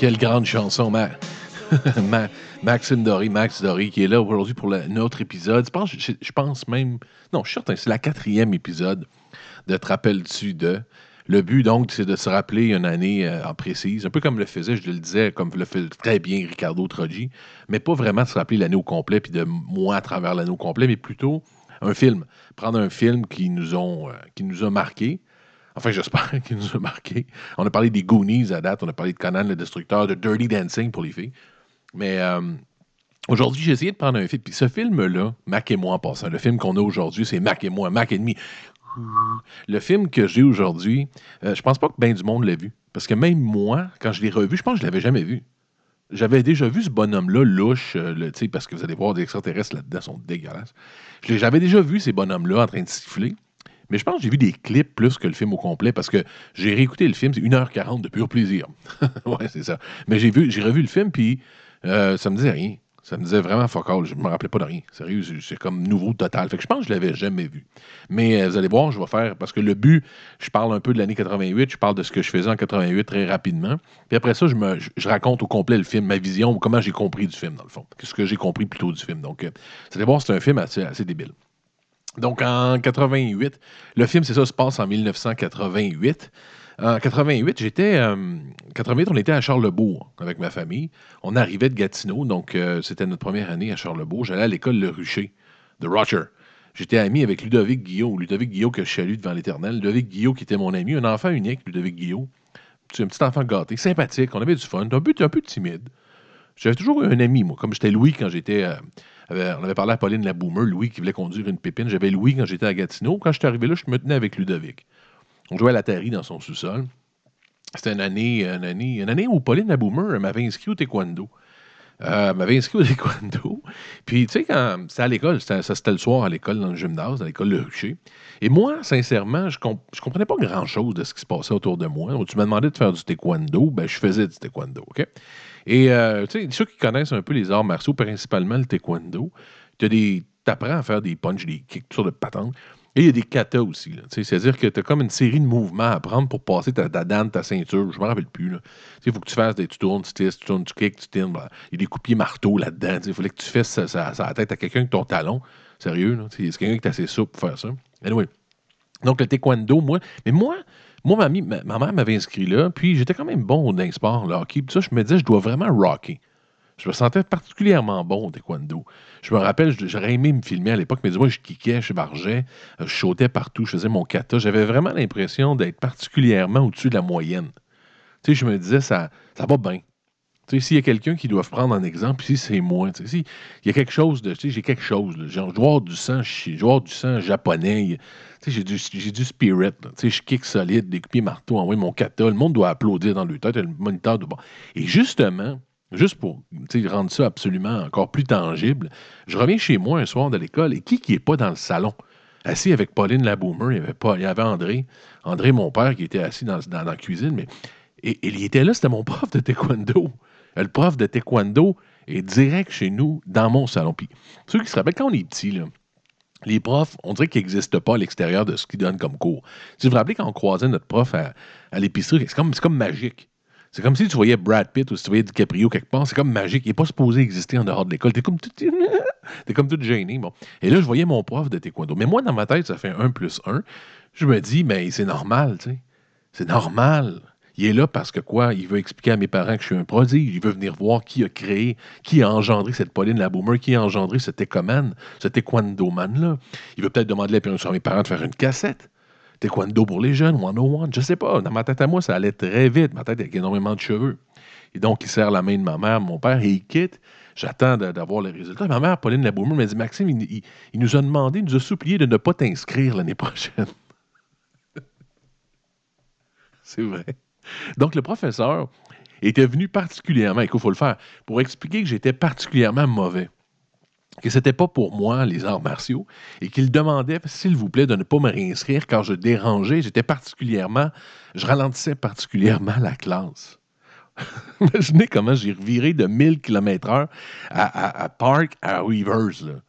Quelle grande chanson, Ma- Ma- Maxime Dory, Max Dory, qui est là aujourd'hui pour le- notre épisode. Je pense, même. Non, je suis certain, c'est la quatrième épisode de Te rappelles-tu de? Le but, donc, c'est de se rappeler une année euh, en précise, un peu comme le faisait, je le disais, comme le fait très bien Ricardo Troggi, mais pas vraiment de se rappeler l'année au complet, puis de moi à travers l'année au complet, mais plutôt un film. Prendre un film qui nous, euh, qui nous a marqué, Enfin, j'espère qu'il nous a marqué. On a parlé des Goonies à date, on a parlé de Conan le Destructeur, de Dirty Dancing pour les filles. Mais euh, aujourd'hui, j'ai essayé de prendre un film. Puis ce film-là, Mac et moi en passant, le film qu'on a aujourd'hui, c'est Mac et moi, Mac et demi. Le film que j'ai aujourd'hui, euh, je pense pas que bien du monde l'a vu. Parce que même moi, quand je l'ai revu, je pense que je l'avais jamais vu. J'avais déjà vu ce bonhomme-là louche, euh, le- parce que vous allez voir, des extraterrestres là-dedans sont dégueulasses. J'avais déjà vu ces bonhommes-là en train de siffler. Mais je pense que j'ai vu des clips plus que le film au complet parce que j'ai réécouté le film, c'est 1h40 de pur plaisir. ouais, c'est ça. Mais j'ai vu, j'ai revu le film, puis euh, ça me disait rien. Ça me disait vraiment fuck all. Je me rappelais pas de rien. Sérieux, c'est- comme nouveau total. Fait que je pense que je l'avais jamais vu. Mais euh, vous allez voir, je vais faire, parce que le but, je parle un peu de l'année 88, je parle de ce que je faisais en 88 très rapidement. Puis après ça, je, me, je, raconte au complet le film, ma vision, comment j'ai compris du film, dans le fond. Qu'est-ce que j'ai compris plutôt du film. Donc, euh, vous allez voir, c'est un film assez, assez débile. Donc, en 88, le film, c'est ça, se passe en 1988. En 88, j'étais. euh, 88, on était à Charlebourg avec ma famille. On arrivait de Gatineau, donc euh, c'était notre première année à Charlebourg. J'allais à l'école Le Rucher de Roger. J'étais ami avec Ludovic Guillot, Ludovic Guillot que je salue devant l'éternel. Ludovic Guillot qui était mon ami, un enfant unique, Ludovic Guillot. C'est un petit enfant gâté, sympathique, on avait du fun, un peu, un peu timide. J'avais toujours eu un ami, moi, comme j'étais Louis quand j'étais. euh, on avait parlé à Pauline la Boomer, Louis qui voulait conduire une pépine. J'avais Louis quand j'étais à Gatineau. Quand j'étais arrivé là, je me tenais avec Ludovic. On jouait à l'Atari dans son sous-sol. C'était une année, une, année, une année où Pauline la Boomer elle m'avait inscrit au taekwondo. Euh, m'avait inscrit au taekwondo. Puis, tu sais, quand c'était à l'école, ça c'était le soir à l'école, dans le gymnase, dans l'école Le Rucher. Et moi, sincèrement, je, comp- je comprenais pas grand-chose de ce qui se passait autour de moi. Donc, tu m'as demandé de faire du taekwondo, ben, je faisais du taekwondo, OK? Et, euh, tu sais, ceux qui connaissent un peu les arts martiaux, principalement le taekwondo, tu apprends à faire des punches, des kicks, toutes sortes de patentes. Et il y a des katas aussi. C'est-à-dire que tu as comme une série de mouvements à prendre pour passer ta, dame, ta ceinture. Je ne me rappelle plus. Il faut que tu fasses des. Tu tournes, tu tisses, tu tournes, tu kicks, tu tires. voilà. Il y a des coups de pied marteau là-dedans. Il fallait que tu fasses ça, ça- à la tête à quelqu'un avec ton talon. Sérieux, C'est quelqu'un qui est assez souple pour faire ça. Anyway. Donc, le taekwondo, moi. Mais moi, moi ma, mère m'avait inscrit là, puis j'étais quand même bon dans les sports, le hockey. Puis ça, je me disais, je dois vraiment rocker. Je me sentais particulièrement bon au taekwondo. Je me rappelle, j'aurais aimé me filmer à l'époque, mais dis-moi, je kickais, je bargeais, euh, je sautais partout, je faisais mon kata. J'avais vraiment l'impression d'être particulièrement au-dessus de la moyenne. Tu sais, je me disais, ça, ça va bien. S'il y a quelqu'un qui doit prendre en exemple, ici, c'est moi. Il y a quelque chose de. J'ai quelque chose. là. Genre, avoir du sang, du sang japonais. j'ai du, du spirit. je kick solide, des coups marteau, envoyer mon kata. Le monde doit applaudir dans le tête, le moniteur de bon. Et justement, juste pour rendre ça absolument encore plus tangible, je reviens chez moi un soir de l'école et qui qui est pas dans le salon? Assis avec Pauline Laboomer, il y avait, il y avait André, André, mon père, qui était assis dans, dans- dans la cuisine, mais et, et il était là, c'était mon prof de taekwondo. Le prof de taekwondo est direct chez nous, dans mon salon. Puis, ceux qui se rappellent, quand on est petit, les profs, on dirait qu'ils n'existent pas à l'extérieur de ce qu'ils donnent comme cours. Si vous vous rappelez quand on croisait notre prof à, l'épicerie, c'est comme, comme magique. C'est comme si tu voyais Brad Pitt ou si tu voyais DiCaprio quelque part. C'est comme magique. Il n'est pas supposé exister en dehors de l'école. T'es comme tout, t'es comme tout gêné. Bon. Et là, je voyais mon prof de taekwondo. Mais moi, dans ma tête, ça fait 1 plus 1. Je me dis, mais c'est normal, tu sais. C'est normal. Il est là parce que quoi? Il veut expliquer à mes parents que je suis un prodige. Il veut venir voir qui a créé, qui a engendré cette Pauline Laboomer, qui a engendré ce Tekoman, ce Taekwondo Man-là. Il veut peut-être demander la à mes parents de faire une cassette. Taekwondo pour les jeunes, 101, je sais pas. Dans ma tête à moi, ça allait très vite. Ma tête avec énormément de cheveux. Et donc, il serre la main de ma mère, mon père, et il quitte. J'attends d'avoir les résultats. Ma mère, Pauline Laboumer, m'a dit Maxime, il, il- il nous a demandé, il nous a supplié de ne pas t'inscrire l'année prochaine. C'est vrai. Donc, le professeur était venu particulièrement, écoute, il faut le faire, pour expliquer que j'étais particulièrement mauvais. Que c'était pas pour moi, les arts martiaux, et qu'il demandait, s'il vous plaît, de ne pas me réinscrire car je dérangeais. J'étais particulièrement, je ralentissais particulièrement la classe. Imaginez comment j'ai reviré de 1000 km/h à, Park à. Là.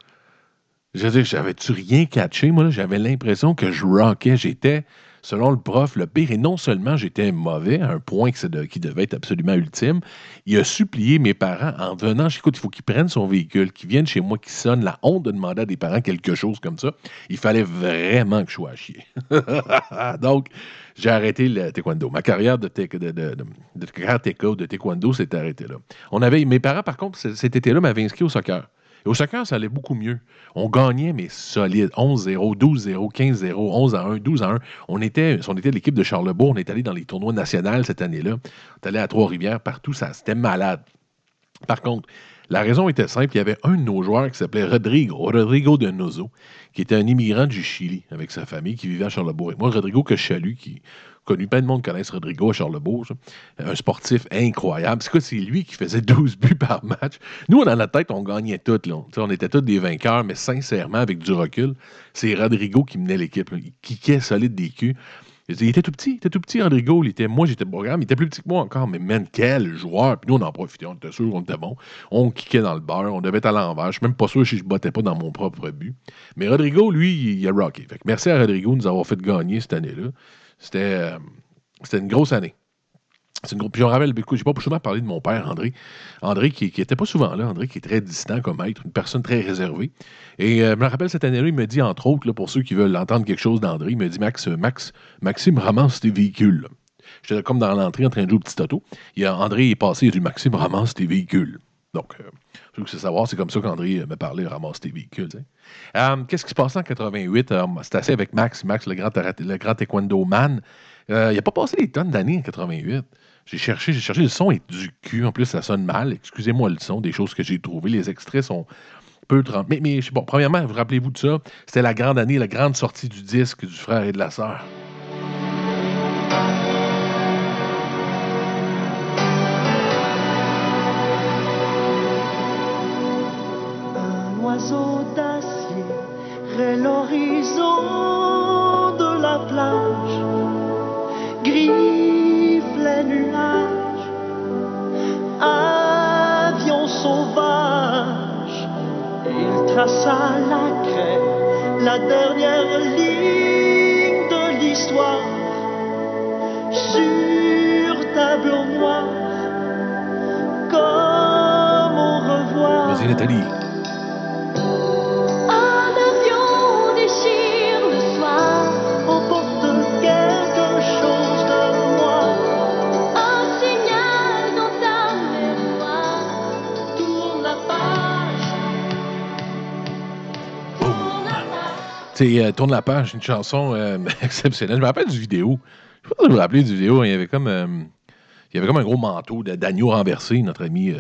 Je veux dire, j'avais-tu rien catché? Moi, j'avais l'impression que je rockais. J'étais, selon le prof, le pire. Et non seulement j'étais mauvais, à un point qui devait être absolument ultime, il a supplié mes parents en venant. Écoute, il faut qu'ils prennent son véhicule, qu'ils viennent chez moi, qu'ils sonnent. La honte de demander à des parents quelque chose comme ça. Il fallait vraiment que je sois à chier. Donc, j'ai arrêté le taekwondo. Ma carrière de, taek- de, ou de taekwondo s'est arrêtée là. On avait, mes parents, par contre, cet été-là, m'avaient inscrit au soccer. Et au soccer, ça allait beaucoup mieux. On gagnait, mais solide. 11-0, 12-0, 15-0, 11-1, 12-1. On était, on l'équipe de Charlebourg. On est allé dans les tournois nationaux cette année-là. On est allé à Trois-Rivières, partout. Ça, c'était malade. Par contre, la raison était simple. Il y avait un de nos joueurs qui s'appelait Rodrigo, Rodrigo de Nozo, qui était un immigrant du Chili avec sa famille qui vivait à Charlebourg. Et moi, Rodrigo que je salue, qui connu, plein de monde connaissent Rodrigo à Charlebourg, ça. un sportif incroyable. C'est quoi, c'est lui qui faisait 12 buts par match? Nous, dans notre tête, on gagnait tout. Là. On était tous des vainqueurs, mais sincèrement, avec du recul, c'est Rodrigo qui menait l'équipe. Il kickait solide des culs. Il était tout petit, il était tout petit, Rodrigo. Il était, moi, j'étais programme, il était plus petit que moi encore, mais man, quel joueur. Puis nous, on en profitait, on était sûr, on était bon. On kickait dans le beurre, on devait être à l'envers. Je suis même pas sûr si je bottais pas dans mon propre but. Mais Rodrigo, lui, il, a rocké. Merci à Rodrigo de nous avoir fait gagner cette année-là. C'était euh, c'était une grosse année. C'est une grosse. Puis je me rappelle, j'ai pas souvent parlé de mon père, André. André, qui, qui était pas souvent là, André, qui est très distant comme être, une personne très réservée. Et euh, je me rappelle cette année-là, il me dit, entre autres, pour ceux qui veulent entendre quelque chose d'André, il me dit Max, euh, Max, Maxime ramasse tes véhicules. J'étais comme dans l'entrée en train de jouer au petit auto. Il André est passé, il a dit Maxime ramasse tes véhicules. Donc, euh, ceux qui veulent savoir, c'est comme ça qu'André euh, me parlait, ramasse tes véhicules. Euh, Qu'est-ce qui se passait en 88? Euh, C'était assez avec Max, Max, le grand, le grand taekwondo man. Euh, il n'a pas passé des tonnes d'années en 88. J'ai cherché, j'ai cherché, le son est du cul. En plus, ça sonne mal. Excusez-moi le son, des choses que j'ai trouvées. Les extraits sont peu trempés. Mais, mais je pas, premièrement, vous rappelez-vous de ça? C'était la grande année, la grande sortie du disque du frère et de la sœur. D'acier l'horizon de la plage, griffe les nuages, avion sauvage, il traça la craie, la dernière ligne de l'histoire, sur tableau noir, comme au revoir. Vas-y, Nathalie. Sais, euh, Tourne la page, une chanson euh, exceptionnelle. Je me rappelle du vidéo. Je sais pas si vous vous rappelez du vidéo. Il y avait comme, euh, il y avait comme un gros manteau d'agneau renversé, notre ami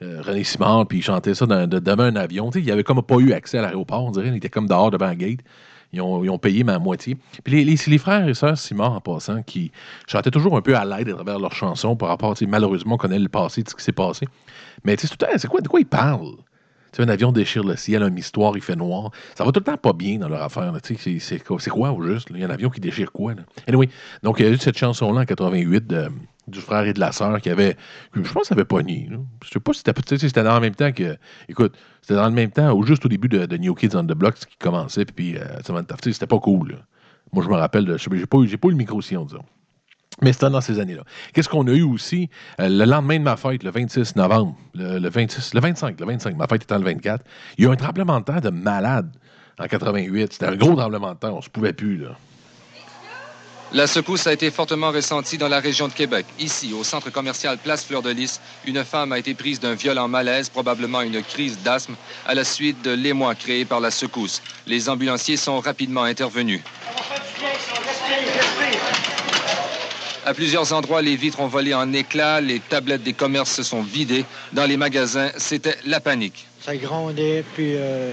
René Simard, puis il chantait ça dans- de- devant un avion. Il avait comme pas eu accès à l'aéroport, on dirait. Il était comme dehors devant la gate. Ils ont, ils ont payé ma moitié. Puis les, les, c'est frères et sœurs Simard, en passant, qui chantaient toujours un peu à l'aide à travers leurs chansons par rapport, malheureusement, on connaît le passé de ce qui s'est passé. Mais tu sais, c'est tout le temps, c'est quoi, de quoi ils parlent? Tu sais, un avion déchire le ciel, une histoire, il fait noir. Ça va tout le temps pas bien dans leur affaire. Tu sais, C'est quoi, au juste? Il y a un avion qui déchire quoi? Là? Anyway, donc il y a eu cette chanson-là en 88 de- du frère et de la sœur qui avait. Je pense que ça avait pogné. là. Je sais pas si c'était c'était dans le même temps que. Écoute, c'était dans le même temps, ou juste au début de, New Kids on the Block qui commençait, puis, euh, c'était pas cool. Moi, je me rappelle, j'ai pas, j'ai pas eu le micro-sillon, disons. Mais c'était dans ces années-là. Qu'est-ce qu'on a eu aussi? Euh, le lendemain de ma fête, le 26 novembre, le, le 26, le 25, le 25, ma fête étant le 24, il y a eu un tremblement de terre de malade en 88. C'était un gros tremblement de terre, on se pouvait plus, là. La secousse a été fortement ressentie dans la région de Québec. Ici, au centre commercial Place Fleur de Lys, une femme a été prise d'un violent malaise, probablement une crise d'asthme, à la suite de l'émoi créé par la secousse. Les ambulanciers sont rapidement intervenus. À plusieurs endroits, les vitres ont volé en éclats, les tablettes des commerces se sont vidées. Dans les magasins, c'était la panique. Ça grondait, puis euh,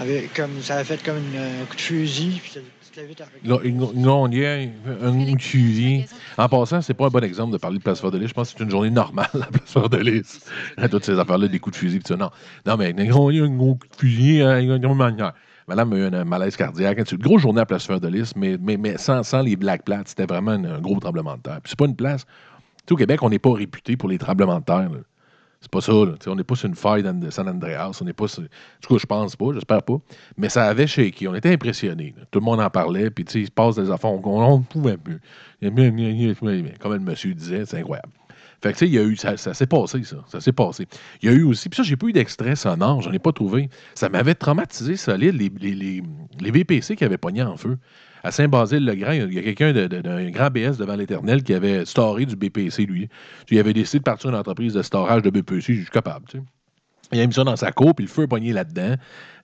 avec- comme, ça a fait comme une- un coup de fusil, puis ça- toute la vitre a- Là, une- une gondière, un fusil. En passant, c'est pas un bon exemple de parler de Place Fleur de Lys. Je pense que c'est une journée normale, la Place Fleur de Lys. Toutes ces affaires-là, des coups de fusil, pis ça. Non, non mais une gondière, un gros coup de fusil, hein, une grande manière. Madame a eu un malaise cardiaque. Une grosse journée à Place Fleur de Lys, mais, mais, mais sans, les Black Plates, c'était vraiment un, gros tremblement de terre. Puis c'est pas une place. Au Québec, on n'est pas réputé pour les tremblements de terre. C'est pas ça. Là. On n'est pas sur une faille de San Andreas. On n'est pas. En je pense pas, j'espère pas. Mais ça avait shaké. On était impressionnés. Tout le monde en parlait. Puis, il se passe des affaires. On ne pouvait plus. Comme le monsieur disait, c'est incroyable. Fait que, tu sais, il y a eu. Ça, ça s'est passé, ça. Ça s'est passé. Il y a eu aussi. Puis ça, j'ai pas eu d'extrait sonore. J'en ai pas trouvé. Ça m'avait traumatisé solide, les, les, les, les qui avaient pogné en feu. À Saint-Basile-le-Grand, il y a quelqu'un d'un grand BS devant l'Éternel qui avait storé du BPC, lui. Il avait décidé de partir une entreprise de storage de BPC. Je suis capable, tu sais. Il a mis ça dans sa cour, puis le feu a pogné là-dedans.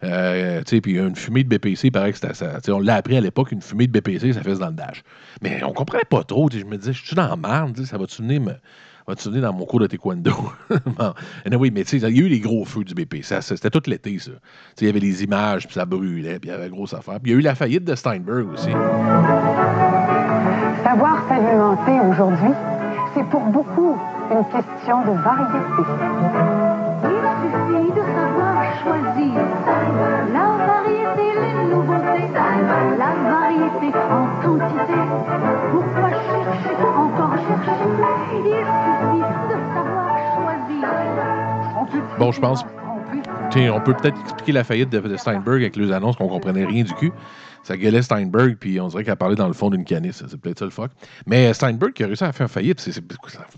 Euh, puis une fumée de BPC, paraît que ça. On l'a appris à l'époque, une fumée de BPC, ça fait dans le dash. Mais on comprenait pas trop. Je me disais, je suis dans la merde, ça va-tu venir me. Va-tu venir dans mon cours de taekwondo? bon. Anyway, mais tu sais, il y a eu les gros feux du BP. C'était tout l'été, ça. Tu sais, Il y avait les images, puis ça brûlait, puis il y avait une grosse affaire. Puis il y a eu la faillite de Steinberg aussi. Savoir s'alimenter aujourd'hui, c'est pour beaucoup une question de variété. Il suffit de savoir choisir la variété, les nouveautés, la variété en quantité. Pourquoi Bon, je pense. On peut peut-être expliquer la faillite de, Steinberg avec les annonces qu'on comprenait rien du cul. Ça gueulait Steinberg, puis on dirait qu'elle parlait dans le fond d'une canisse. C'est peut-être ça le fuck. Mais Steinberg qui a réussi à faire faillite, c'est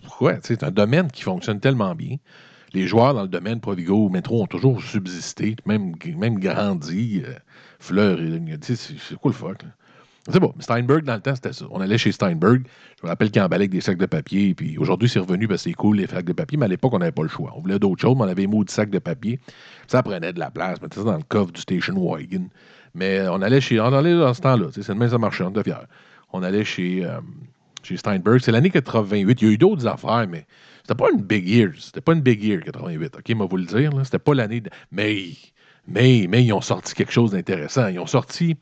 pourquoi? C'est un domaine qui fonctionne tellement bien. Les joueurs dans le domaine Provigo ou Métro ont toujours subsisté, même, même grandi. euh, Fleur, c'est quoi le fuck? là? C'est bon. Steinberg, dans le temps, c'était ça. On allait chez Steinberg. Je me rappelle qu'il emballait avec des sacs de papier. Puis aujourd'hui, c'est revenu parce que c'est cool, les sacs de papier. Mais à l'époque, on n'avait pas le choix. On voulait d'autres choses, mais on avait mots de sacs de papier. Ça prenait de la place. Mettait ça dans le coffre du station wagon. Mais on allait chez. On allait dans ce temps-là. sais, C'est le même ça marchait. On. On allait chez, euh, chez Steinberg. C'est l'année 88. Il y a eu d'autres affaires, mais c'était pas une big year. C'était pas une big year, 88. OK, moi vous le dire. C'était pas l'année. de- Mais, mais, mais ils ont sorti quelque chose d'intéressant. Ils ont sorti.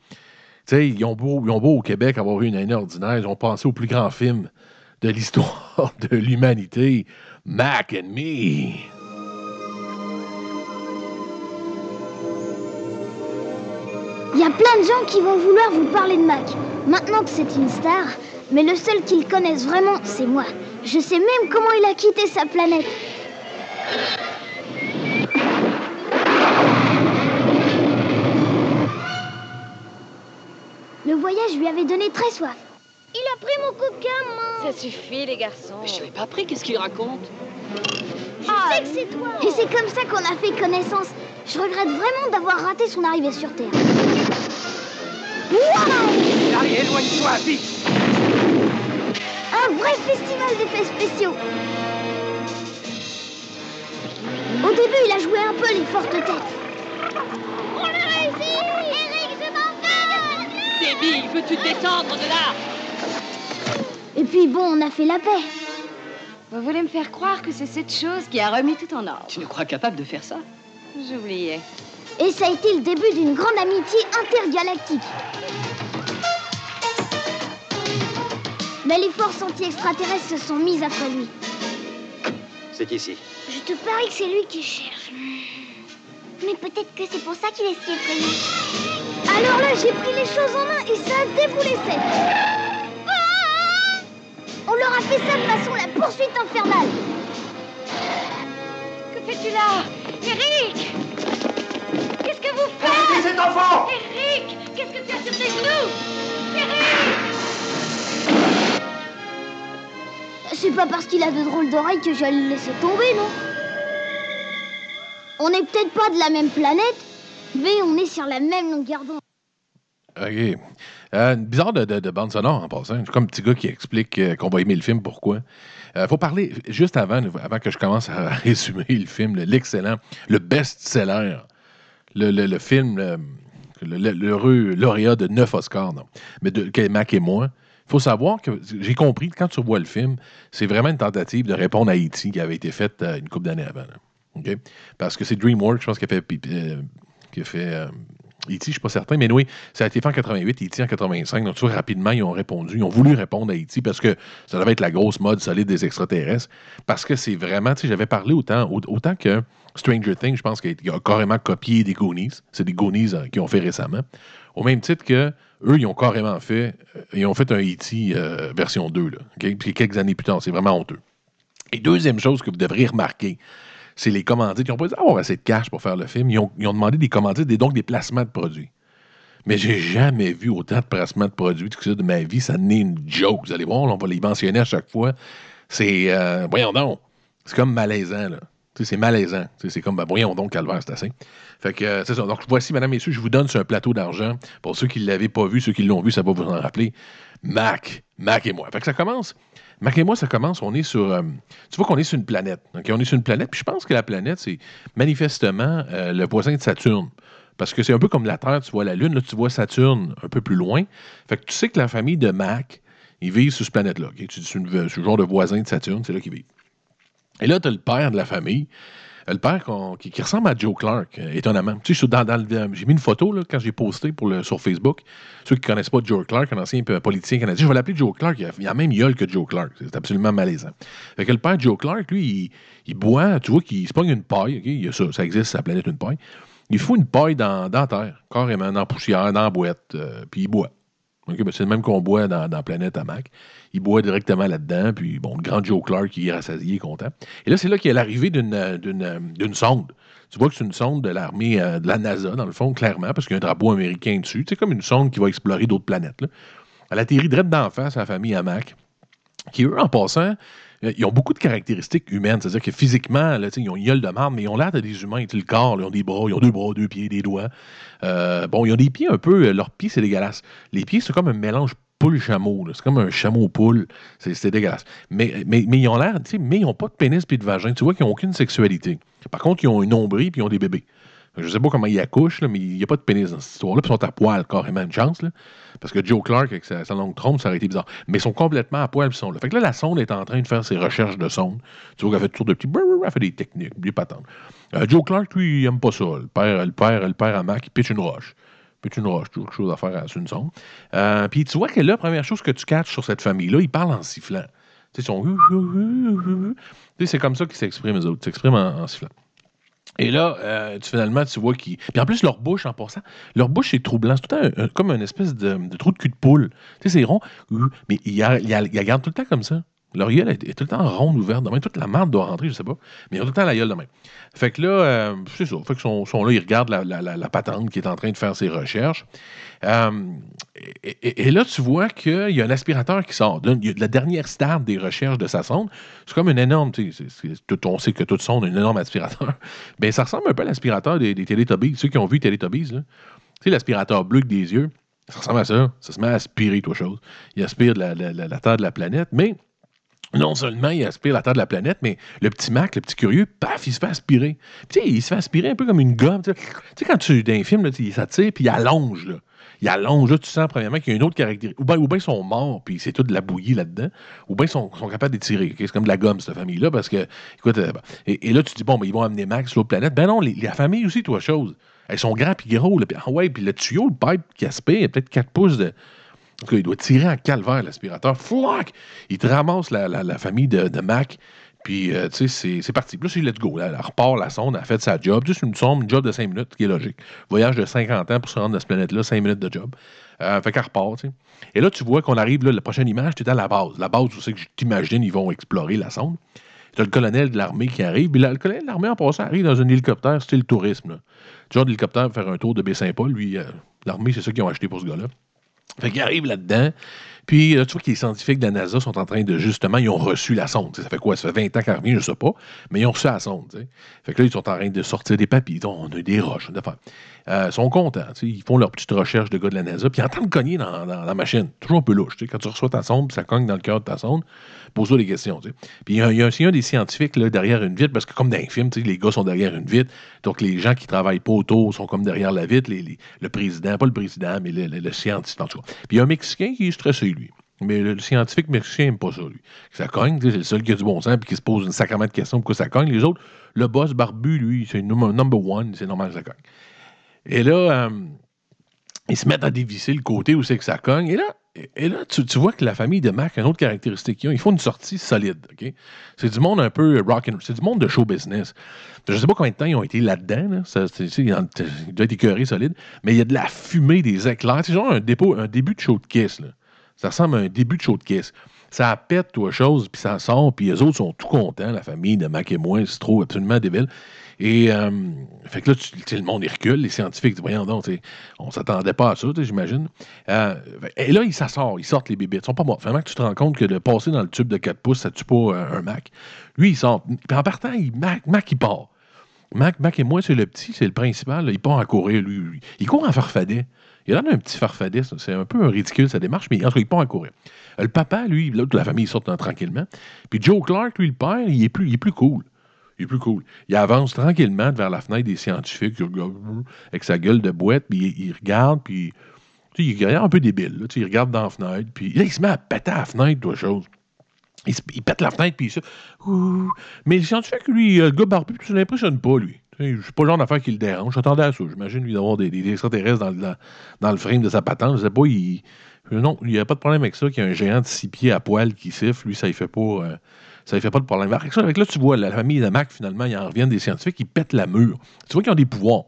Ils ont ils ont beau au Québec avoir eu une année ordinaire, ils ont pensé au plus grand film de l'histoire de l'humanité, Mac and Me. Il y a plein de gens qui vont vouloir vous parler de Mac. Maintenant que c'est une star, mais le seul qu'ils connaissent vraiment, c'est moi. Je sais même comment il a quitté sa planète. Le voyage lui avait donné très soif. Il a pris mon coca, maman. Ça suffit, les garçons. Mais je l'avais pas appris, qu'est-ce qu'il raconte Je sais que c'est toi. Et c'est comme ça qu'on a fait connaissance. Je regrette vraiment d'avoir raté son arrivée sur Terre. Waouh Harry, éloigne-toi, vite Un vrai festival d'effets spéciaux. Au début, il a joué un peu les fortes têtes. On a réussi Débile, veux-tu descendre de là? Et puis bon, on a fait la paix. Vous voulez me faire croire que c'est cette chose qui a remis tout en ordre? Tu nous crois capable de faire ça? J'oubliais. Et ça a été le début d'une grande amitié intergalactique. Mais les forces anti-extraterrestres se sont mises après lui. C'est ici. Je te parie que c'est lui qui cherche. Mais peut-être que c'est pour ça qu'il est si effrayé. Alors là, j'ai pris les choses en main et ça a déboulé sec. On leur a fait ça de façon la poursuite infernale. Que fais-tu là Eric? Qu'est-ce que vous faites? cet enfant. Eric Qu'est-ce que tu as sur tes genoux Eric! C'est pas parce qu'il a de drôles d'oreilles que je vais le laisser tomber, non? On n'est peut-être pas de la même planète, mais on est sur la même longueur d'onde. OK. Euh, bizarre de, de- de bande sonore en passant. Comme un petit gars qui explique euh, qu'on va aimer le film, pourquoi. Il faut parler, juste avant, avant que je commence à résumer le film, le- l'excellent, le best-seller, le, le- le film, euh, l'heureux lauréat de neuf Oscars, non, mais de Mac et moi, faut savoir que j'ai compris que quand tu vois le film, c'est vraiment une tentative de répondre à E.T. qui avait été faite euh, une couple d'années avant. là. OK? Parce que c'est DreamWorks, je pense, qui a fait, euh, qui a fait euh, E.T., je ne suis pas certain, mais oui, ça a été fait en 88, E.T. en 85. Donc, tu vois, rapidement, ils ont répondu. Ils ont voulu répondre à E.T. parce que ça devait être la grosse mode solide des extraterrestres. Parce que c'est vraiment, tu sais, j'avais parlé autant, au- autant que Stranger Things, je pense qu'il a carrément copié des Goonies. C'est des Goonies euh, qu'ils ont fait récemment. Au même titre que eux, ils ont carrément fait, euh, ils ont fait un E.T. euh, version 2, là? Puis quelques années plus tard, c'est vraiment honteux. Et deuxième chose que vous devriez remarquer, c'est les commandites. Ils n'ont pas dit avoir assez de cash pour faire le film. Ils ont, demandé des commandites et donc des placements de produits. Mais j'ai jamais vu autant de placements de produits que ça de ma vie. Ça n'est une joke. Vous allez voir, on va les mentionner à chaque fois. C'est. euh, voyons donc. C'est comme malaisant, là. C'est malaisant. C'est comme, ben, voyons donc, Calvaire, c'est assez. Fait que, euh, c'est ça. Donc, voici, mesdames, messieurs, je vous donne un plateau d'argent. Pour ceux qui ne l'avaient pas vu, ceux qui l'ont vu, ça va vous en rappeler. Mac, Mac et moi. Fait que ça commence. Mac et moi, ça commence, on est sur. euh, tu vois qu'on est sur une planète. On est sur une planète, puis je pense que la planète, c'est manifestement euh, le voisin de Saturne. Parce que c'est un peu comme la Terre, tu vois la Lune, là, tu vois Saturne un peu plus loin. Fait que tu sais que la famille de Mac, ils vivent sur cette planète-là. OK? Tu- C'est une- c'est le genre de voisin de Saturne, c'est là qu'ils vivent. Et là, tu as le père de la famille. Euh, Le père qui, ressemble à Joe Clark, euh, étonnamment. Tu sais, dans, dans euh, j'ai mis une photo là, quand j'ai posté pour le, sur Facebook. Ceux qui ne connaissent pas Joe Clark, un ancien p- politicien canadien, je vais l'appeler Joe Clark. Il a, a même gueule que Joe Clark. C'est absolument malaisant. Fait que le père Joe Clark, lui, il, boit, tu vois qu'il se pogne une paille. Il y a ça, ça existe, sa planète, une paille. Il fout une paille dans, dans la terre, carrément, dans poussière, dans la boîte, euh, puis il boit. Ben c'est le même qu'on boit dans, dans la planète à Mac. Il boit directement là-dedans, puis bon, le grand Joe Clark, il est rassasié, content. Et là, c'est là qu'il y a l'arrivée d'une, euh, euh, sonde. Tu vois que c'est une sonde de l'armée, euh, de la NASA, dans le fond, clairement, parce qu'il y a un drapeau américain dessus. C'est comme une sonde qui va explorer d'autres planètes. Elle atterrit direct d'en face à la famille à Mac, qui, eux, en passant, ils ont beaucoup de caractéristiques humaines. C'est-à-dire que physiquement, ils ont une gueule de marde, mais ils ont l'air de des humains. Tu sais, Le corps, ils ont des bras, ils ont deux bras, deux pieds, des doigts. Euh, bon, ils ont des pieds un peu. euh, leurs pieds, c'est dégueulasse. Les pieds, c'est comme un mélange poule-chameau. C'est comme un chameau-poule. C'est dégueulasse. Mais, ils ont l'air, mais ils n'ont pas de pénis puis de vagin. Tu vois qu'ils n'ont aucune sexualité. Par contre, ils ont une nombril puis ils ont des bébés. Je sais pas comment ils accouchent, là, mais il n'y a pas de pénis dans cette histoire-là. Puis ils sont à poil, carrément, une chance. Là, parce que Joe Clark, avec sa, longue trompe, ça aurait été bizarre. Mais ils sont complètement à poil, ils sont là. Fait que là, la sonde est en train de faire ses recherches de sonde. Tu vois qu'elle fait toujours de petits... Elle fait des techniques, des patentes. Euh, Joe Clark, lui, il aime pas ça. Le père, le père, le père à Mac, il pitch une roche. Il pitch une roche, toujours quelque chose à faire sur une sonde. Euh, puis tu vois que là, première chose que tu catches sur cette famille-là, ils parlent en sifflant. Tu sais, ils sont... C'est comme ça qu'ils s'expriment, les autres. Ils s'expriment en, en sifflant. Et là, euh, tu, finalement, tu vois qu'ils. Puis en plus, leur bouche, en passant, leur bouche, c'est troublant. C'est tout le temps un- un- comme espèce de, de trou de cul de poule. Tu sais, c'est rond, mais ils la gardent tout le temps comme ça. Leur gueule est, tout le temps ronde, ouverte. De même, toute la marde doit rentrer, je sais pas. Mais ils ont tout le temps la gueule de même. Fait que là, euh, c'est ça. Fait qu'ils sont, là, ils regardent la, la- la- patente qui est en train de faire ses recherches. Euh, et, là, tu vois qu'il y a un aspirateur qui sort. Il y a de la dernière stade des recherches de sa sonde. C'est comme une énorme. on sait que toute sonde a un énorme aspirateur. Ben, ça ressemble un peu à l'aspirateur des, des Teletubbies. Ceux qui ont vu Teletubbies, là. Tu sais, l'aspirateur bleu des yeux, ça ressemble à ça. Ça se met à aspirer, toi, chose. Il aspire de la, la- la- la terre de la planète, mais non seulement il aspire la terre de la planète, mais le petit Mac, le petit curieux, paf, il se fait aspirer. Puis, il se fait aspirer un peu comme une gomme. Tu sais, quand tu dans un film, là, il s'attire, puis il allonge, là. Il allonge, là, tu sens premièrement qu'il y a une autre caractéristique. Ou bien ou ils sont morts, puis c'est tout de la bouillie là-dedans. Ou bien ils sont, capables d'étirer. C'est comme de la gomme, cette famille-là, parce que, euh, et, là, tu dis, bon, ils vont amener Max sur l'autre planète. Ben non, les- la famille aussi, toi, chose. Elles sont grands puis gros. Là, ah ouais, puis le tuyau, le pipe qui aspire, il y a peut-être 4 pouces de. Il doit tirer en calvaire, l'aspirateur. Flac! Il te ramasse la, famille de, Mac. Puis, euh, tu sais, c'est- parti. Puis là, c'est let's go. Là, elle repart la sonde, elle a fait sa job. Juste une sonde, une job de 5 minutes, qui est logique. Voyage de 50 ans pour se rendre à cette planète-là, 5 minutes de job. Euh, fait qu'elle repart, tu sais. Et là, tu vois qu'on arrive, là, la prochaine image, tu es à la base. La base, tu sais que je t'imagine, ils vont explorer la sonde. Tu as le colonel de l'armée qui arrive. Puis le colonel de l'armée, en passant, arrive dans un hélicoptère style tourisme. Là. Genre d'hélicoptère faire un tour de Baie-Saint-Paul. Lui, euh, l'armée, c'est ça qu'ils ont acheté pour ce gars-là. Fait qu'il arrive là-dedans. Puis, tu vois que les scientifiques de la NASA sont en train de, justement, ils ont reçu la sonde. Ça fait quoi? Ça fait 20 ans qu'elle revient, je sais pas. Mais ils ont reçu la sonde. Fait que là, ils sont en train de sortir des papiers. On a des roches, on a des affaires. Euh, ils sont contents. Ils font leur petite recherche de gars de la NASA. Puis ils entendent cogner dans, dans la machine. Toujours un peu louche. Quand tu reçois ta sonde, ça cogne dans le cœur de ta sonde, pose-toi des questions. Puis il y a, il y a un des scientifiques derrière une vitre, parce que comme dans un film, tu sais, les gars sont derrière une vitre. Donc les gens qui travaillent pas autour sont comme derrière la vitre. Les- les- le président, pas le président, mais le scientifique. En tout cas. Puis il y a un Mexicain qui est stressé, Mais le, scientifique mexicain n'aime pas ça, lui. Ça cogne, c'est le seul qui a du bon sens puis qui se pose une sacrament de questions pourquoi ça cogne. Les autres, le boss barbu, lui, c'est number, one, c'est normal que ça cogne. Et là, euh, ils se mettent à dévisser le côté où c'est que ça cogne. Et là, et là tu, vois que la famille de Mac a une autre caractéristique qu'ils ont. Ils font une sortie solide. C'est du monde un peu rock and C'est du monde de show business. Je ne sais pas combien de temps ils ont été là-dedans. là. Ça, c'est- c'est- il en- il doit être écœuré solide. Mais il y a de la fumée, des éclairs. C'est genre un, dépôt, un début de show de kiss. Là. Ça ressemble à un début de show de kiss. Ça pète, toi, chose, puis ça sort, puis les autres sont tout contents, la famille de Mac et moi, c'est trop absolument débile. Et, euh, fait que là, tu, le monde, il recule, les scientifiques voyons donc, on s'attendait pas à ça, j'imagine. Euh, et là, ils s'assortent, ils sortent les bébés. Ils sont pas morts. Finalement, tu te rends compte que de passer dans le tube de 4 pouces, ça tue pas euh, un Mac. Lui, il sort. Puis en partant, Mac, Mac, il part. Mac, Mac et moi, c'est le petit, c'est le principal. il part à courir, lui. Il court en farfadet. Il a d'un petit farfadet. C'est un peu un ridicule, sa démarche, mais en tout cas, il part à courir. Euh, Le papa, lui, de la famille, il sort tranquillement. Puis Joe Clark, lui, le père, il est plus, il est plus cool. Il est plus cool. Il avance tranquillement vers la fenêtre des scientifiques, il regarde, avec sa gueule de boîte, puis il, il regarde, puis tu il est un peu débile. Là, tu il regarde dans la fenêtre, puis là, il se met à péter à la fenêtre, toi, chose. Il, se- il pète la fenêtre, puis ça. Ouh. Mais le scientifique, lui, euh, le gars barbu, ça l'impressionne pas, lui. Sais, C'est pas le genre d'affaire qui le dérange. J'attendais à ça. J'imagine, lui, d'avoir des, des extraterrestres dans, le- frame de sa patente. Je sais pas, il. Non, il n'y a pas de problème avec ça, qu'il y a un géant de six pieds à poil qui siffle. Lui, ça ne fait pas. euh, fait pas de problème. Avec ça, avec là, tu vois, la famille de Mac, finalement, ils en reviennent des scientifiques, ils pètent la mur. Tu vois qu'ils ont des pouvoirs.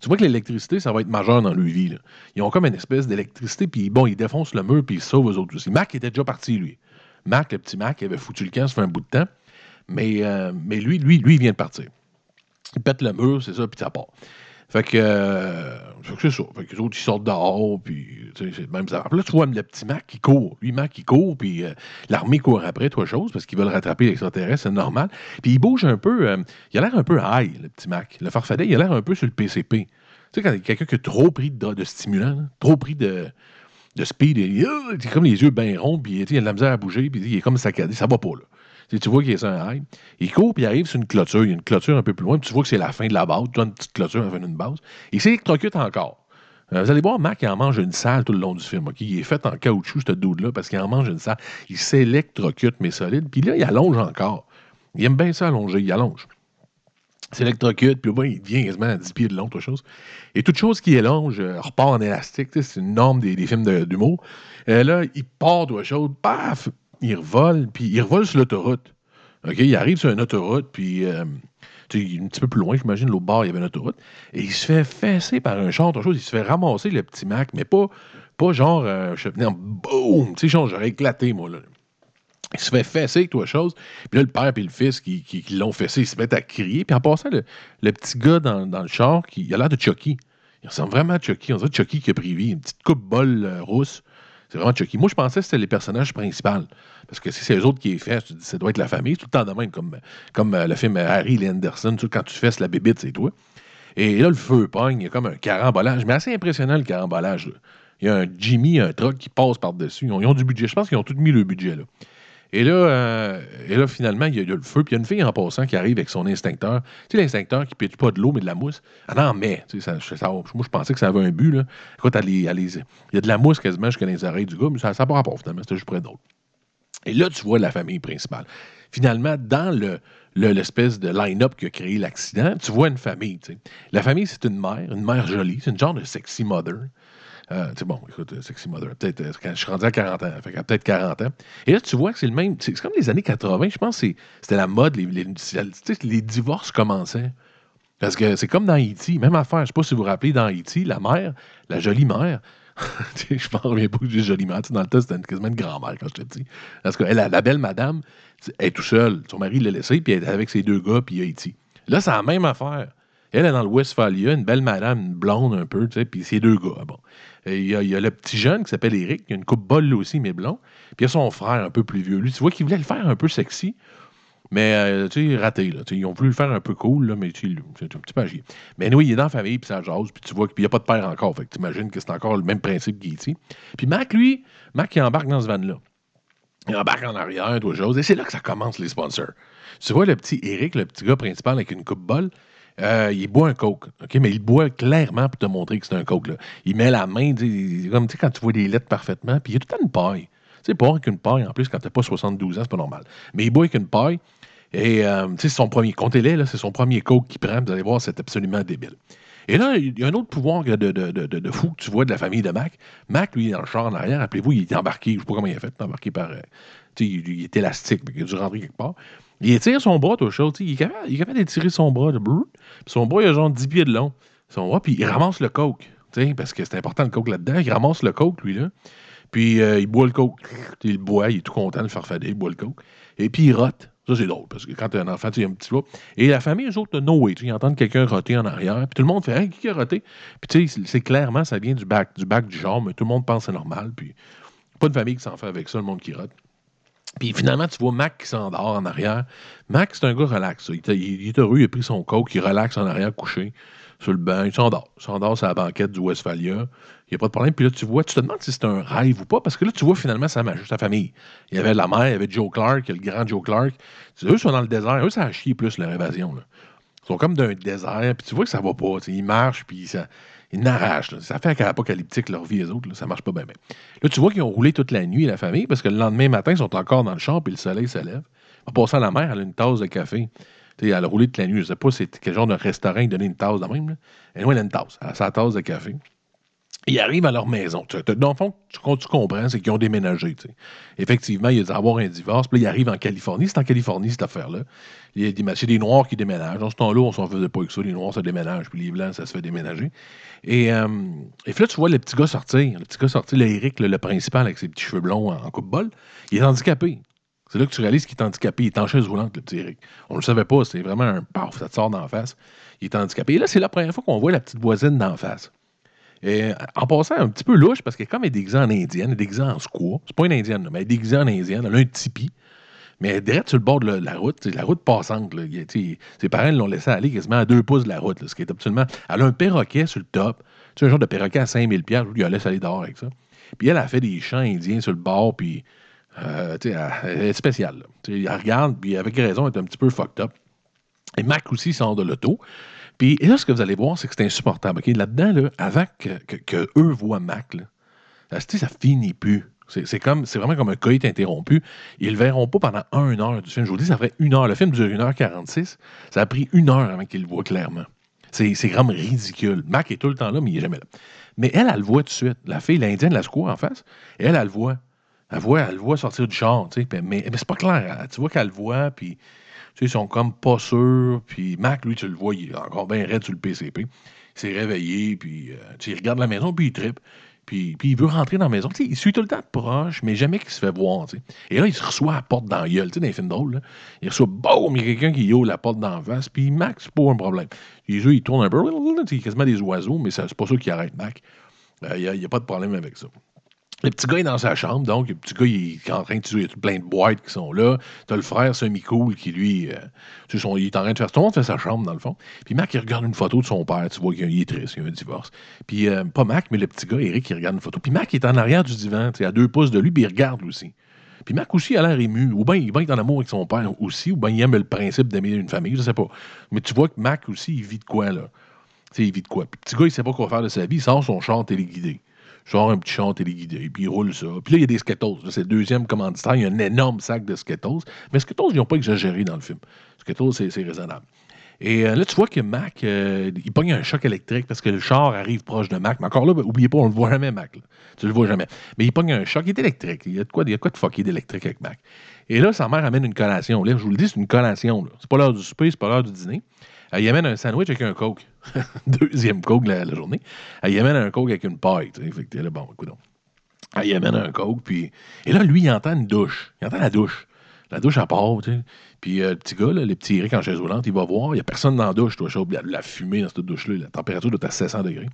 Tu vois que l'électricité, ça va être majeur dans leur vie. là. Ils ont comme une espèce d'électricité, puis bon, ils défoncent le mur, puis ils sauvent eux autres aussi. Mac était déjà parti, lui. Mac, le petit Mac, il avait foutu le camp, ça un bout de temps. Mais, euh, mais lui, lui, lui, il vient de partir. Il pète le mur, c'est ça, puis ça part. Fait que, euh, fait que c'est ça. Fait que les autres, ils sortent dehors, puis c'est même ça. Puis là, tu vois le petit Mac qui court. Lui, Mac, il court, puis euh, l'armée court après, toi, chose, parce qu'ils veulent rattraper l'extraterrestre, c'est normal. Puis il bouge un peu, euh, il a l'air un peu high, le petit Mac. Le farfadet, il a l'air un peu sur le PCP. Tu sais, quand il y a quelqu'un qui a trop pris de, stimulant, trop pris de, de speed, et, il a comme les yeux bien ronds, puis il a de la misère à bouger, puis il est comme saccadé, ça va pas, là. Tu vois qu'il est sur un high. Il court, puis il arrive sur une clôture. Il y a une clôture un peu plus loin, puis tu vois que c'est la fin de la base. Tu vois une petite clôture la fin d'une base. Il s'électrocute encore. Euh, vous allez voir, Mac, il en mange une salle tout le long du film. ok? Il est fait en caoutchouc, ce dude-là, parce qu'il en mange une salle. Il s'électrocute, mais solide. Puis là, il allonge encore. Il aime bien ça allonger. Il allonge. Il s'électrocute, puis là, il devient quasiment à 10 pieds de long, toute chose. Et toute chose qui élonge euh, repart en élastique. C'est une norme des, films de- d'humour. Et là, il part de chose, paf, il revole, puis il revole sur l'autoroute. OK, il arrive sur une autoroute, puis euh, un petit peu plus loin, j'imagine, l'autre bord, il y avait une autoroute. Et il se fait fesser par un char, autre chose. Il se fait ramasser le petit Mac, mais pas, pas genre, euh, je non, boum, tu sais, genre, j'aurais éclaté, moi, là. Il se fait fesser avec toi chose. Puis là, le père et le fils qui, qui- l'ont fessé, ils se mettent à crier. Puis en passant, le, petit gars dans, dans le char, qui, il a l'air de Chucky. Il ressemble vraiment à Chucky. On dirait Chucky qui a pris vie. Une petite coupe bol euh, rousse. C'est vraiment Chucky. Moi, je pensais que c'était les personnages principaux. Parce que si c'est eux autres qui est fait, tu te dis, ça doit être la famille. Tout le temps de même, comme, comme euh, le film Harry sais, quand tu fesses la bébite, c'est toi. Et là, le feu pogne. Il y a comme un carambolage. Mais assez impressionnant, le carambolage. Il y a un Jimmy, un truck qui passe par-dessus. Ils ont, du budget. Je pense qu'ils ont tout mis le budget. Et là, euh, et là, finalement, il y, a, le feu. Puis il y a une fille en passant qui arrive avec son instincteur. Tu sais, l'instincteur qui pitche pas de l'eau, mais de la mousse. Elle en met. Tu sais, moi, je pensais que ça avait un but. Là. Écoute, il y a de la mousse quasiment jusqu'à les oreilles du gars, mais ça n'a pas finalement. C'était juste près d'autres. Et là, tu vois la famille principale. Finalement, dans le, le- l'espèce de line-up qui a créé l'accident, tu vois une famille. La famille, c'est une mère, une mère jolie. C'est une genre de sexy mother. Euh, tu sais, bon, écoute, euh, Sexy Mother, peut-être, euh, quand je suis rendu à 40 ans, fait peut-être 40 ans. Et là, tu vois que c'est le même, c'est comme les années 80, je pense que c'était la mode, les, les, divorces commençaient. Parce que c'est comme dans E.T., même affaire, je sais pas si vous vous rappelez, dans E.T., la mère, la jolie mère, je m'en reviens pas que j'ai jolie mère, dans le temps, c'était quasiment une grand-mère quand je te dis. Parce que elle, la, la belle madame, elle est tout seule, son mari l'a laissé, puis elle est avec ses deux gars, puis a E.T. Là, c'est la même affaire. Elle est dans le Westphalia, une belle madame, une blonde un peu, tu sais, puis ses deux gars. Bon. Il y, a, le petit jeune qui s'appelle Eric, qui a une coupe bol lui aussi, mais blond. Puis il y a son frère un peu plus vieux. Lui, tu vois qu'il voulait le faire un peu sexy, mais euh, tu sais, raté. Là. Ils ont voulu le faire un peu cool, là, mais tu sais, c'est un petit peu. Mais oui, il est dans la famille, puis ça jase, puis tu vois qu'il n'y a pas de père encore. Fait que tu imagines que c'est encore le même principe qu'E.T. Puis Mac, lui, Mac, il embarque dans ce van-là. Il embarque en arrière, toi, chose. Et c'est là que ça commence, les sponsors. Tu vois le petit Eric, le petit gars principal avec une coupe bol, euh, il boit un coke, OK? Mais il boit clairement pour te montrer que c'est un coke. Là. Il met la main, comme quand tu vois des lettres parfaitement, puis il y a tout le une paille. Tu sais, pas avec une paille, en plus, quand t'as pas 72 ans, c'est pas normal. Mais il boit avec une paille. Et, euh, c'est son premier, comptez-les, c'est son premier coke qu'il prend. Vous allez voir, c'est absolument débile. Et là, il y a un autre pouvoir de, de, de, fou que tu vois de la famille de Mac. Mac, lui, dans le char en arrière, rappelez-vous, il était embarqué, je sais pas comment il a fait, embarqué par. euh, tu sais, il, est élastique, il a dû rentrer quelque part. Il étire son bras, tout chaud, tu sais, il est capable, d'étirer son bras, de brrr. Son bras, il a genre 10 pieds de long. Son bras, puis il ramasse le coke, parce que c'est important le coke là-dedans. Il ramasse le coke, lui, là. Puis euh, il boit le coke. Il le boit, il est tout content de farfader, il boit le coke. Et puis il rote. Ça, c'est drôle, parce que quand t'as un enfant, tu sais, il y a un petit peu. Et la famille, eux autres, tu sais, ils entendent quelqu'un roter en arrière. Puis tout le monde fait Hey, qui a roté? Puis tu sais, c'est clairement, ça vient du bac, du bac du genre, mais tout le monde pense que c'est normal. Puis pas de famille qui s'en fait avec ça, le monde qui rote. Puis finalement, tu vois Mac qui s'endort en arrière. Mac, c'est un gars relax. ça. Il, est- il est heureux, il a pris son coke, il relaxe en arrière, couché sur le banc. Il s'endort. Il s'endort sur la banquette du Westphalia. Il n'y a pas de problème. Puis là, tu vois, tu te demandes si c'est un rêve ou pas, parce que là, tu vois finalement sa, sa famille. Il y avait la mère, il y avait Joe Clark, le grand Joe Clark. Eux sont dans le désert. Eux, ça a chié plus leur évasion. Ils sont comme d'un désert, puis tu vois que ça va pas. tu sais, Ils marchent, puis ça, ils n'arrachent. Ça fait apocalyptique leur vie, les autres. Là, ça marche pas bien. Là, tu vois qu'ils ont roulé toute la nuit, la famille, parce que le lendemain matin, ils sont encore dans le champ, puis le soleil se lève. En passant, la mère, elle a une tasse de café. Elle a roulé toute la nuit. Je sais pas c'est quel genre de restaurant il donnait une tasse de même. Là. Elle a une tasse. Elle a sa tasse de café. Ils arrivent à leur maison. Dans le fond, tu, comprends, c'est qu'ils ont déménagé. Effectivement, il y a dû avoir un divorce. Puis là, ils arrivent en Californie. C'est en Californie, cette affaire-là. C'est des Noirs qui déménagent. Dans ce temps-là, on s'en faisait pas avec ça. Les Noirs se déménagent, puis les Blancs, ça se fait déménager. Et, euh, puis là, tu vois le petit gars sortir. Le petit gars sortir, le Eric, le, principal, avec ses petits cheveux blonds en, en coupe-bol. Il est handicapé. C'est là que tu réalises qu'il est handicapé. Il est en chaise roulante, le petit Eric. On ne le savait pas. C'est vraiment un paf, ça te sort d'en face. Il est handicapé. Et là, c'est la première fois qu'on voit la petite voisine d'en face. Et en passant un petit peu louche, parce qu'elle est comme elle est déguisée en indienne, elle est déguisée en squaw. C'est pas une indienne, mais elle est déguisée en indienne. Elle a un tipi. Mais elle est direct sur le bord de la, la route, la route passante. Là. Ses parents l'ont laissé aller quasiment à deux pouces de la route, ce qui est absolument. Elle a un perroquet sur le top. Tu sais, un genre de perroquet à 5000 pièces, lui, elle laisse aller dehors avec ça. Puis elle a fait des chants indiens sur le bord, puis euh, elle, elle est spéciale. elle regarde, puis avec raison, elle est un petit peu fucked up. Et Mac aussi sort de l'auto. Puis et là, ce que vous allez voir, c'est que c'est insupportable. Là-dedans, là, avant que, eux voient Mac, là, ça finit plus. C'est vraiment comme un coït interrompu. Ils le verront pas pendant une heure du film. Je vous dis, ça ferait une heure. Le film dure 1h46. Ça a pris une heure avant qu'ils le voient clairement. C'est vraiment ridicule. Mac est tout le temps là, mais il est jamais là. Mais elle, elle le voit tout de suite. La fille, l'indienne, la squaw en face, elle, elle le voit. Elle voit, elle le voit sortir du char, Mais, mais c'est pas clair. Tu vois qu'elle le voit, puis ils sont comme pas sûrs. Puis Mac, lui, tu le vois, il est encore bien raide sur le PCP. Il s'est réveillé, puis euh, il regarde la maison, puis il trippe. Puis, puis il veut rentrer dans la maison. Il suit tout le temps de proche, mais jamais qu'il se fait voir. Et là, il se reçoit à la porte dans la gueule. Dans les films drôles, il reçoit, boum, il y a quelqu'un qui ouvre la porte d'en face. Puis Mac, c'est pas un problème. Les yeux, ils tournent un peu. A quasiment des oiseaux, mais c'est pas ça qui arrête Mac. Euh, Il n'y a, pas de problème avec ça. Le petit gars est dans sa chambre, donc le petit gars il est en train de il y a tout plein de boîtes qui sont là. T'as le frère semi-cool qui lui, euh, il est en train de faire tout le monde fait sa chambre dans le fond. Puis Mac il regarde une photo de son père, tu vois qu'il est triste, il y a un divorce. Puis euh, pas Mac, mais le petit gars Eric il regarde une photo. Puis Mac il est en arrière du divan, à deux pouces de lui, puis il regarde aussi. Puis Mac aussi a l'air ému, ou bien il va être en amour avec son père aussi, ou bien il aime le principe d'aimer une famille, je sais pas. Mais tu vois que Mac aussi il vit de quoi là? Tu sais, il vit de quoi? Puis le petit gars il sait pas quoi faire de sa vie, il sort son char téléguidé genre un petit chant téléguidé, puis il roule ça. Puis là, il y a des Skittles. C'est le deuxième commanditaire. Il y a un énorme sac de Skittles. Mais Skittles, ils n'ont pas exagéré dans le film. Skittles, c'est raisonnable. Et euh, là, tu vois que Mac, euh, il pogne un choc électrique parce que le char arrive proche de Mac. Mais encore là, ben, oubliez pas, on le voit jamais, Mac. là. Tu le vois jamais. Mais il pogne un choc, il est électrique. Il y a de quoi, il y a de, quoi de fucké d'électrique avec Mac. Et là, sa mère amène une collation. Là, je vous le dis, c'est une collation. C'est pas l'heure du souper, c'est pas l'heure du dîner. Elle y amène un sandwich avec un coke. Deuxième coke la, la journée. Elle y amène un coke avec une paille. bon. Elle y amène un coke, puis... Et là, lui, il entend une douche. Il entend la douche. La douche, à part. Puis euh, le petit gars, là, le petit Eric en chaise roulante, il va voir, il n'y a personne dans la douche, toi, chaud, il y a de la fumée dans cette douche-là, la température doit être à 700 degrés.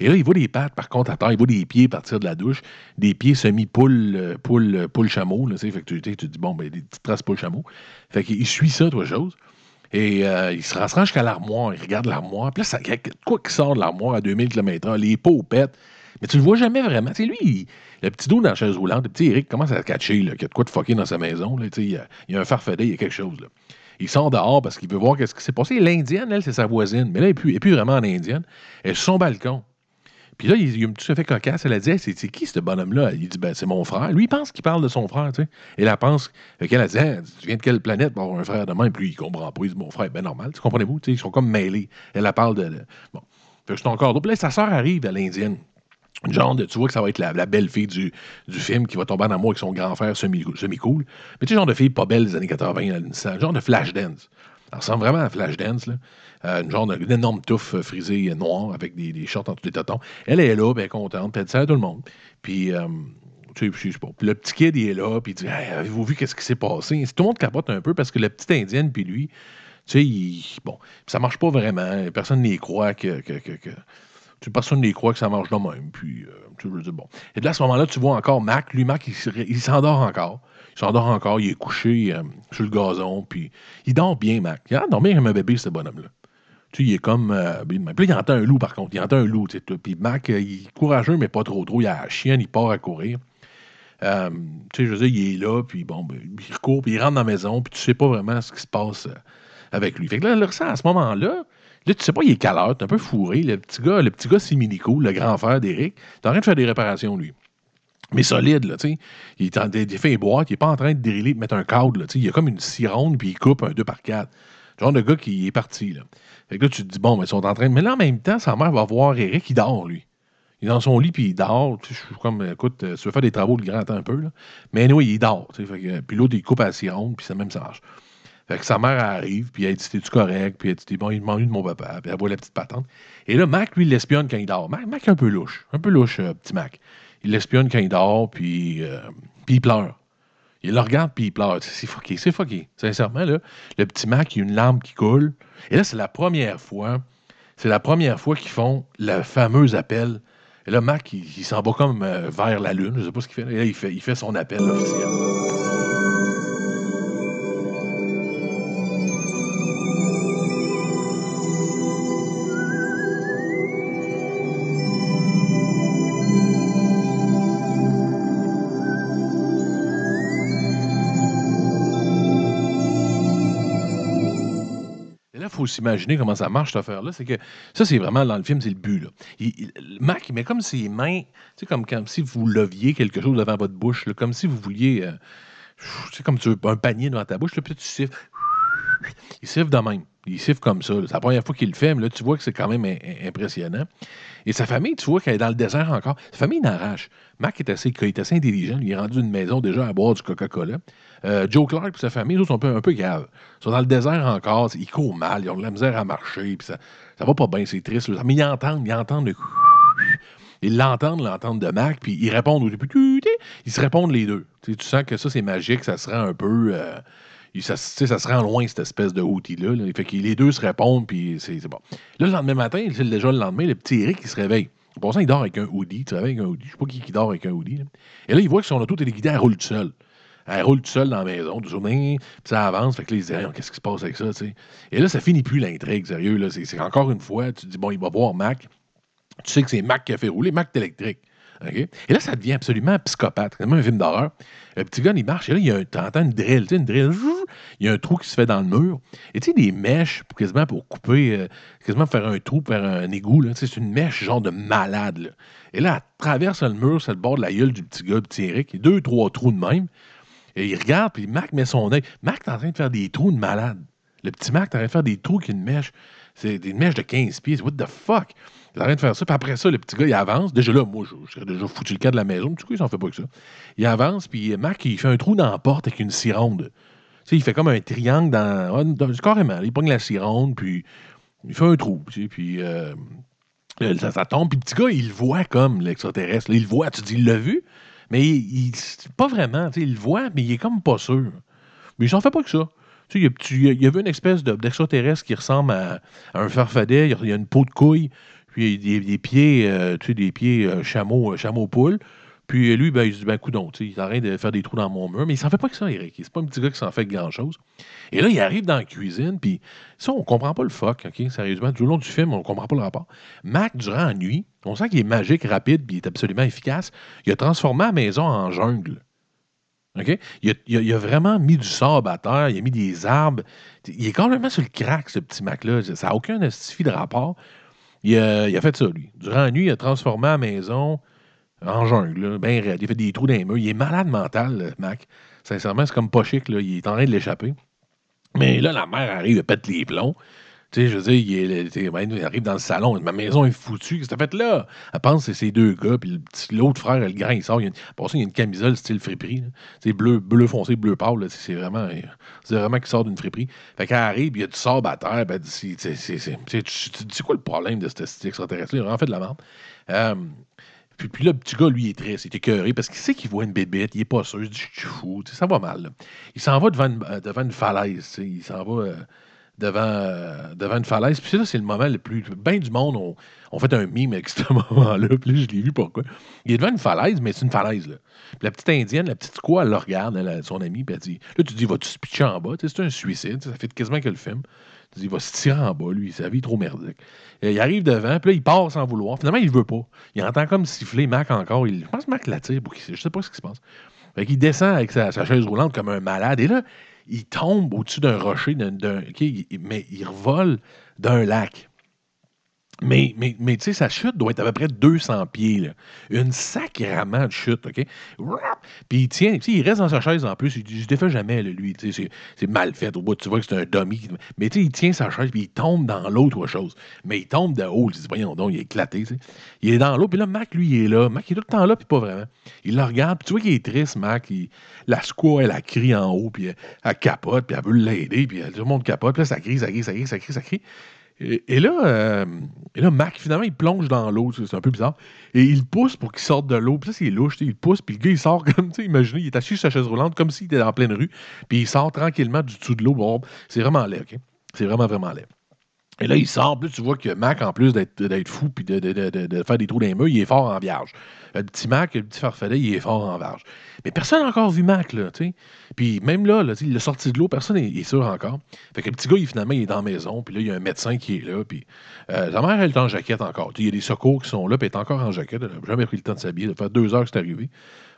Et là, il voit des pattes, par contre, à terre, il voit des pieds partir de la douche, des pieds semi-poule, euh, poule, euh, poule chameau, là, tu sais. Que tu, dis, bon, ben, des petites traces poule chameau. Fait qu'il suit ça, toi, chose. Et euh, il se rend jusqu'à l'armoire, il regarde l'armoire. Puis là, il y a quoi qui sort de l'armoire à 2000 km/h, les peaux pètent. Mais tu le vois jamais vraiment. Sais, lui, le petit dos dans la chaise roulante, le petit Eric commence à catcher, qu'il y a de quoi de fucker dans sa maison. Il, y a, un farfadet, il y a quelque chose. Il sort dehors parce qu'il veut voir qu'est-ce qui s'est passé. L'indienne, elle, c'est sa voisine. Mais là, elle n'est plus, vraiment en indienne. Elle est son balcon. Puis là, il, il a tout à fait cocasse. Elle a dit c'est qui ce bonhomme-là? Il dit ben, C'est mon frère. Lui, il pense qu'il parle de son frère. tu sais. Et elle pense qu'elle a dit Tu viens de quelle planète? Pour avoir un frère de même Puis lui, il comprend pas. Il dit Mon frère, ben normal. Tu comprenez-vous? Ils sont comme mêlés. Elle, elle parle de. bon. Fait que c'est encore. Puis là, sa sœur arrive à l'Indienne. Genre de, tu vois que ça va être la, belle fille du, du film qui va tomber en amour avec son grand frère semi- semi-cool. Mais tu sais, genre de fille pas belle des années 80, là, une- genre de flash dance. Elle ressemble vraiment à Flash Dance, là. Euh, une genre de- une énorme touffe euh, frisée euh, noire avec des, shorts en tous les totons. Elle est là, bien contente, elle dit ça à tout le monde. Puis, tu sais, je sais pas. Le petit kid, il est là, puis il dit Avez-vous vu qu'est-ce qui s'est passé? Tout le monde capote un peu parce que la petite indienne, puis lui, tu sais, il- bon, ça marche pas vraiment. Personne n'y croit que. que, personne n'y croit que ça marche de même. Puis, tu bon. Et là, à ce moment-là, tu vois encore Mac. Lui, Mac, il s'endort encore. Il s'endort encore. Il est couché euh, sur le gazon. Puis, il dort bien, Mac. Il a dormi comme un bébé, ce bonhomme-là. Tu sais, il est comme. euh. Puis là, il entend un loup, par contre. Il entend un loup, tu sais. Puis Mac, euh, il est courageux, mais pas trop trop. Il a la chienne, il part à courir. Tu sais, je veux dire, il est là, puis bon, ben, il recourt, puis il rentre dans la maison, puis tu sais pas vraiment ce qui se passe avec lui. Fait que là, le ressent à ce moment-là, là, tu sais pas, il est quelle heure, t'es un peu fourré. Le petit gars, le petit gars Siminico, le grand frère d'Éric, t'es en train de faire des réparations, lui. Mais solide, là, tu sais. Il est en fait les boîtes, il est pas en train de driller, de mettre un cadre, là, tu sais. Il a comme une scie ronde, puis il coupe un 2 par 4 Genre de gars qui est parti, là. Fait que là, tu te dis, bon, mais ils sont en train de. Mais là, en même temps, sa mère va voir Eric, il dort, lui. Il est dans son lit, puis il dort. Tu sais, Je suis comme, écoute, euh, tu veux faire des travaux le grand un peu, là. Mais anyway, il dort. tu sais, fait que- puis l'autre, il coupe à la scie ronde, puis ça même, ça. Fait que sa mère arrive, puis elle dit T'es-tu correct? Puis elle dit Bon, il m'ennuie de mon papa. Puis elle voit la petite patente. Et là, Mac, lui, l'espionne quand il dort. Mac, Mac est un peu louche. Un peu louche, euh, petit Mac. Il l'espionne quand il dort, puis, euh, puis il pleure. Il le regarde, puis il pleure. C'est fucké, c'est fucké. Sincèrement, là, le petit Mac, il a une larme qui coule. Et là, c'est la première fois, c'est la première fois qu'ils font le fameux appel. Et là, Mac, il, il s'en va comme euh, vers la Lune. Je sais pas ce qu'il fait. Et là, il fait, il fait son appel officiel. S'imaginer comment ça marche, cette affaire-là. C'est que ça, c'est vraiment dans le film, c'est le but. Il- Mac, il met comme ses mains, tu comme, si vous leviez quelque chose devant votre bouche, comme si vous vouliez, euh, tu sais, comme tu veux, un panier devant ta bouche, puis tu siffles. Il siffle de même. Il siffle comme ça. C'est la première fois qu'il le fait, mais là, tu vois que c'est quand même im- im- impressionnant. Et sa famille, tu vois qu'elle est dans le désert encore. Sa famille n'arrache. Mac est assez, est assez intelligent. Il est rendu une maison déjà à boire du Coca-Cola. Euh, Joe Clark et sa famille, autres, sont un peu, peu graves. Ils sont dans le désert encore. Ils courent mal. Ils ont de la misère à marcher. Puis ça, ça va pas bien. C'est triste. Mais ils entendent. Ils entendent le... Ils l'entendent, l'entendent de Mac, puis ils répondent au. Ils se répondent les deux. Tu sens que ça, c'est magique. Ça serait un peu... euh, ça, se rend loin, cette espèce de outil-là. là. Fait que les deux se répondent, puis c'est bon. Là, le lendemain matin, déjà le lendemain, le petit Eric, il se réveille. Pour ça, il dort avec un hoodie. Tu avec un hoodie. Je sais pas qui, qui dort avec un hoodie. Et là, il voit que son auto téléguidée, elle roule toute seule. Elle roule toute seule dans la maison, du journée, puis ça avance. Fait que là, il se dit, qu'est-ce qui se passe avec ça? Et là, ça finit plus l'intrigue, sérieux. C'est, encore une fois, tu dis, bon, il va voir Mac. Tu sais que c'est Mac qui a fait rouler. Mac est électrique. Et là, ça devient absolument psychopathe. C'est comme un film d'horreur. Le petit gars, il marche. Et là, il y a un, une drill. Une drill. Il y a un trou qui se fait dans le mur. Et tu sais, des mèches, quasiment pour couper, euh, quasiment faire un trou, faire un égout. C'est une mèche genre de malade. Et là, elle traverse le mur, c'est le bord de la gueule du petit gars, le petit Eric. Deux, trois trous de même. Et il regarde, puis Mac met son œil. Mac est en train de faire des trous de malade. Le petit Mac est en train de faire des trous avec une mèche. C'est des mèches de 15 pieds. What the fuck? Il train de faire ça. Puis après ça, le petit gars, il avance. Déjà là, moi, je, serais déjà foutu le cas de la maison. Du coup, il s'en fait pas que ça. Il avance, puis Mac, il fait un trou dans la porte avec une scie ronde. Tu sais, il fait comme un triangle dans. dans- carrément. Il pogne la scie ronde, puis il fait un trou. tu sais, puis euh, ça, tombe. Puis le petit gars, il le voit comme l'extraterrestre. Il le voit. Tu dis, il l'a vu, mais il, pas vraiment. tu sais, Il le voit, mais il est comme pas sûr. Mais il s'en fait pas que ça. Tu sais, il, y a, il y a vu une espèce de- d'extraterrestre qui ressemble à, à un farfadet. Il y a une peau de couille, puis il a des, pieds, euh, tu des pieds euh, chameau, euh, chameau poule. Puis lui, ben, il se dit, ben, coudon, tu sais, il arrête de faire des trous dans mon mur. Mais il s'en fait pas que ça, Eric. C'est pas un petit gars qui s'en fait grand-chose. Et là, il arrive dans la cuisine, puis ça, on comprend pas le fuck, OK? Sérieusement, tout le long du film, on comprend pas le rapport. Mac, durant la nuit, on sent qu'il est magique, rapide, puis il est absolument efficace. Il a transformé la maison en jungle. OK? Il a, il a- vraiment mis du sable à terre, il a mis des arbres. Il est complètement sur le crack, ce petit Mac-là. Ça n'a aucun estifi de rapport. Il a, fait ça, lui. Durant la nuit, il a transformé la maison en jungle, bien raide. Il a fait des trous dans les murs. Il est malade mental, Mac. Sincèrement, c'est comme pas chic. Il est en train de l'échapper. Mais là, la mère arrive, elle pète les plombs. Je veux dire, il, arrive dans le salon, ma maison est foutue, qu'est-ce que t'as fait là? Elle pense que c'est ces deux gars, puis l'autre frère, le grand, il sort, il y une, pour ça, il y a une camisole style friperie, sais, bleu, foncé, bleu pâle, c'est vraiment, c'est vraiment qu'il sort d'une friperie. Fait qu'elle arrive, il y a du sable à terre, ben, c'est, c'est, c'est, c'est, c'est- tu dis quoi le problème de ce cet extraterrestre-là? Il a vraiment fait de la merde. Euh, puis, là, le petit gars, lui, il est triste, il est écœuré parce qu'il sait qu'il voit une bébête, il est pas sûr, il dit Je suis fou, ça va mal. Il s'en va devant une, euh, falaise, il s'en va euh, devant, euh, devant une falaise. Puis là, c'est le moment le plus. Bien du monde ont fait un mime avec ce moment-là, puis là, je l'ai vu pourquoi. Il est devant une falaise, mais c'est une falaise, là. Puis la petite indienne, la petite quoi, elle le regarde, elle, son amie, puis elle dit Là, tu dis, vas-tu se pitcher en bas? C'est un suicide, ça fait quasiment que le film. Tu dis, il va se tirer en bas, lui, sa vie est trop merdique. Il arrive devant, puis là, il part sans vouloir. Finalement, il veut pas. Il entend comme siffler Mac encore. Il, je pense que Mac l'attire. Je sais pas ce qui se passe. Fait qu'il descend avec sa chaise roulante comme un malade. Et là, il tombe au-dessus d'un rocher, mais il revole d'un lac. Mais, mais, mais tu sais, sa chute doit être à peu près 200 pieds. Une sacrament de chute, OK? Puis il tient, il reste dans sa chaise en plus. Il dit, je défais jamais, là, lui. C'est, mal fait. Au bout, tu vois que c'est un dummy. Mais tu sais, il tient sa chaise, puis il tombe dans l'eau, autre chose. Mais il tombe de haut. Il dit, voyons donc, il est éclaté. Il est dans l'eau, puis là, Mac, lui, il est là. Mac, il est tout le temps là, puis pas vraiment. Il le regarde, puis tu vois qu'il est triste, Mac. Il- la squaw, elle a crie en haut, puis elle, elle capote, puis elle veut l'aider, puis tout le monde capote. Puis là, ça crie, ça crie, ça crie, ça crie, ça crie. Et, là, euh, et là, Mac, finalement, il plonge dans l'eau. C'est un peu bizarre. Et il pousse pour qu'il sorte de l'eau. Puis ça, c'est louche. Il pousse, puis le gars, il sort comme, tu sais, imaginez, il est assis sur sa chaise roulante comme s'il était en pleine rue. Puis il sort tranquillement du dessous de l'eau. Bon, c'est vraiment laid, OK? C'est vraiment, vraiment laid. Et là, il sort, puis tu vois que Mac, en plus d'être fou puis de, faire des trous dans les il est fort en vierge. Le petit Mac, le petit farfadet, il est fort en vierge. Mais personne n'a encore vu Mac, là, tu sais. Puis même là, il l'a sorti de l'eau, personne n'est est sûr encore. Fait que le petit gars, il, finalement, il est dans la maison, puis là, il y a un médecin qui est là, puis euh, sa mère, elle est en jaquette encore. Il y a des secours qui sont là, puis elle est encore en jaquette. Elle n'a jamais pris le temps de s'habiller. Ça fait deux heures que c'est arrivé.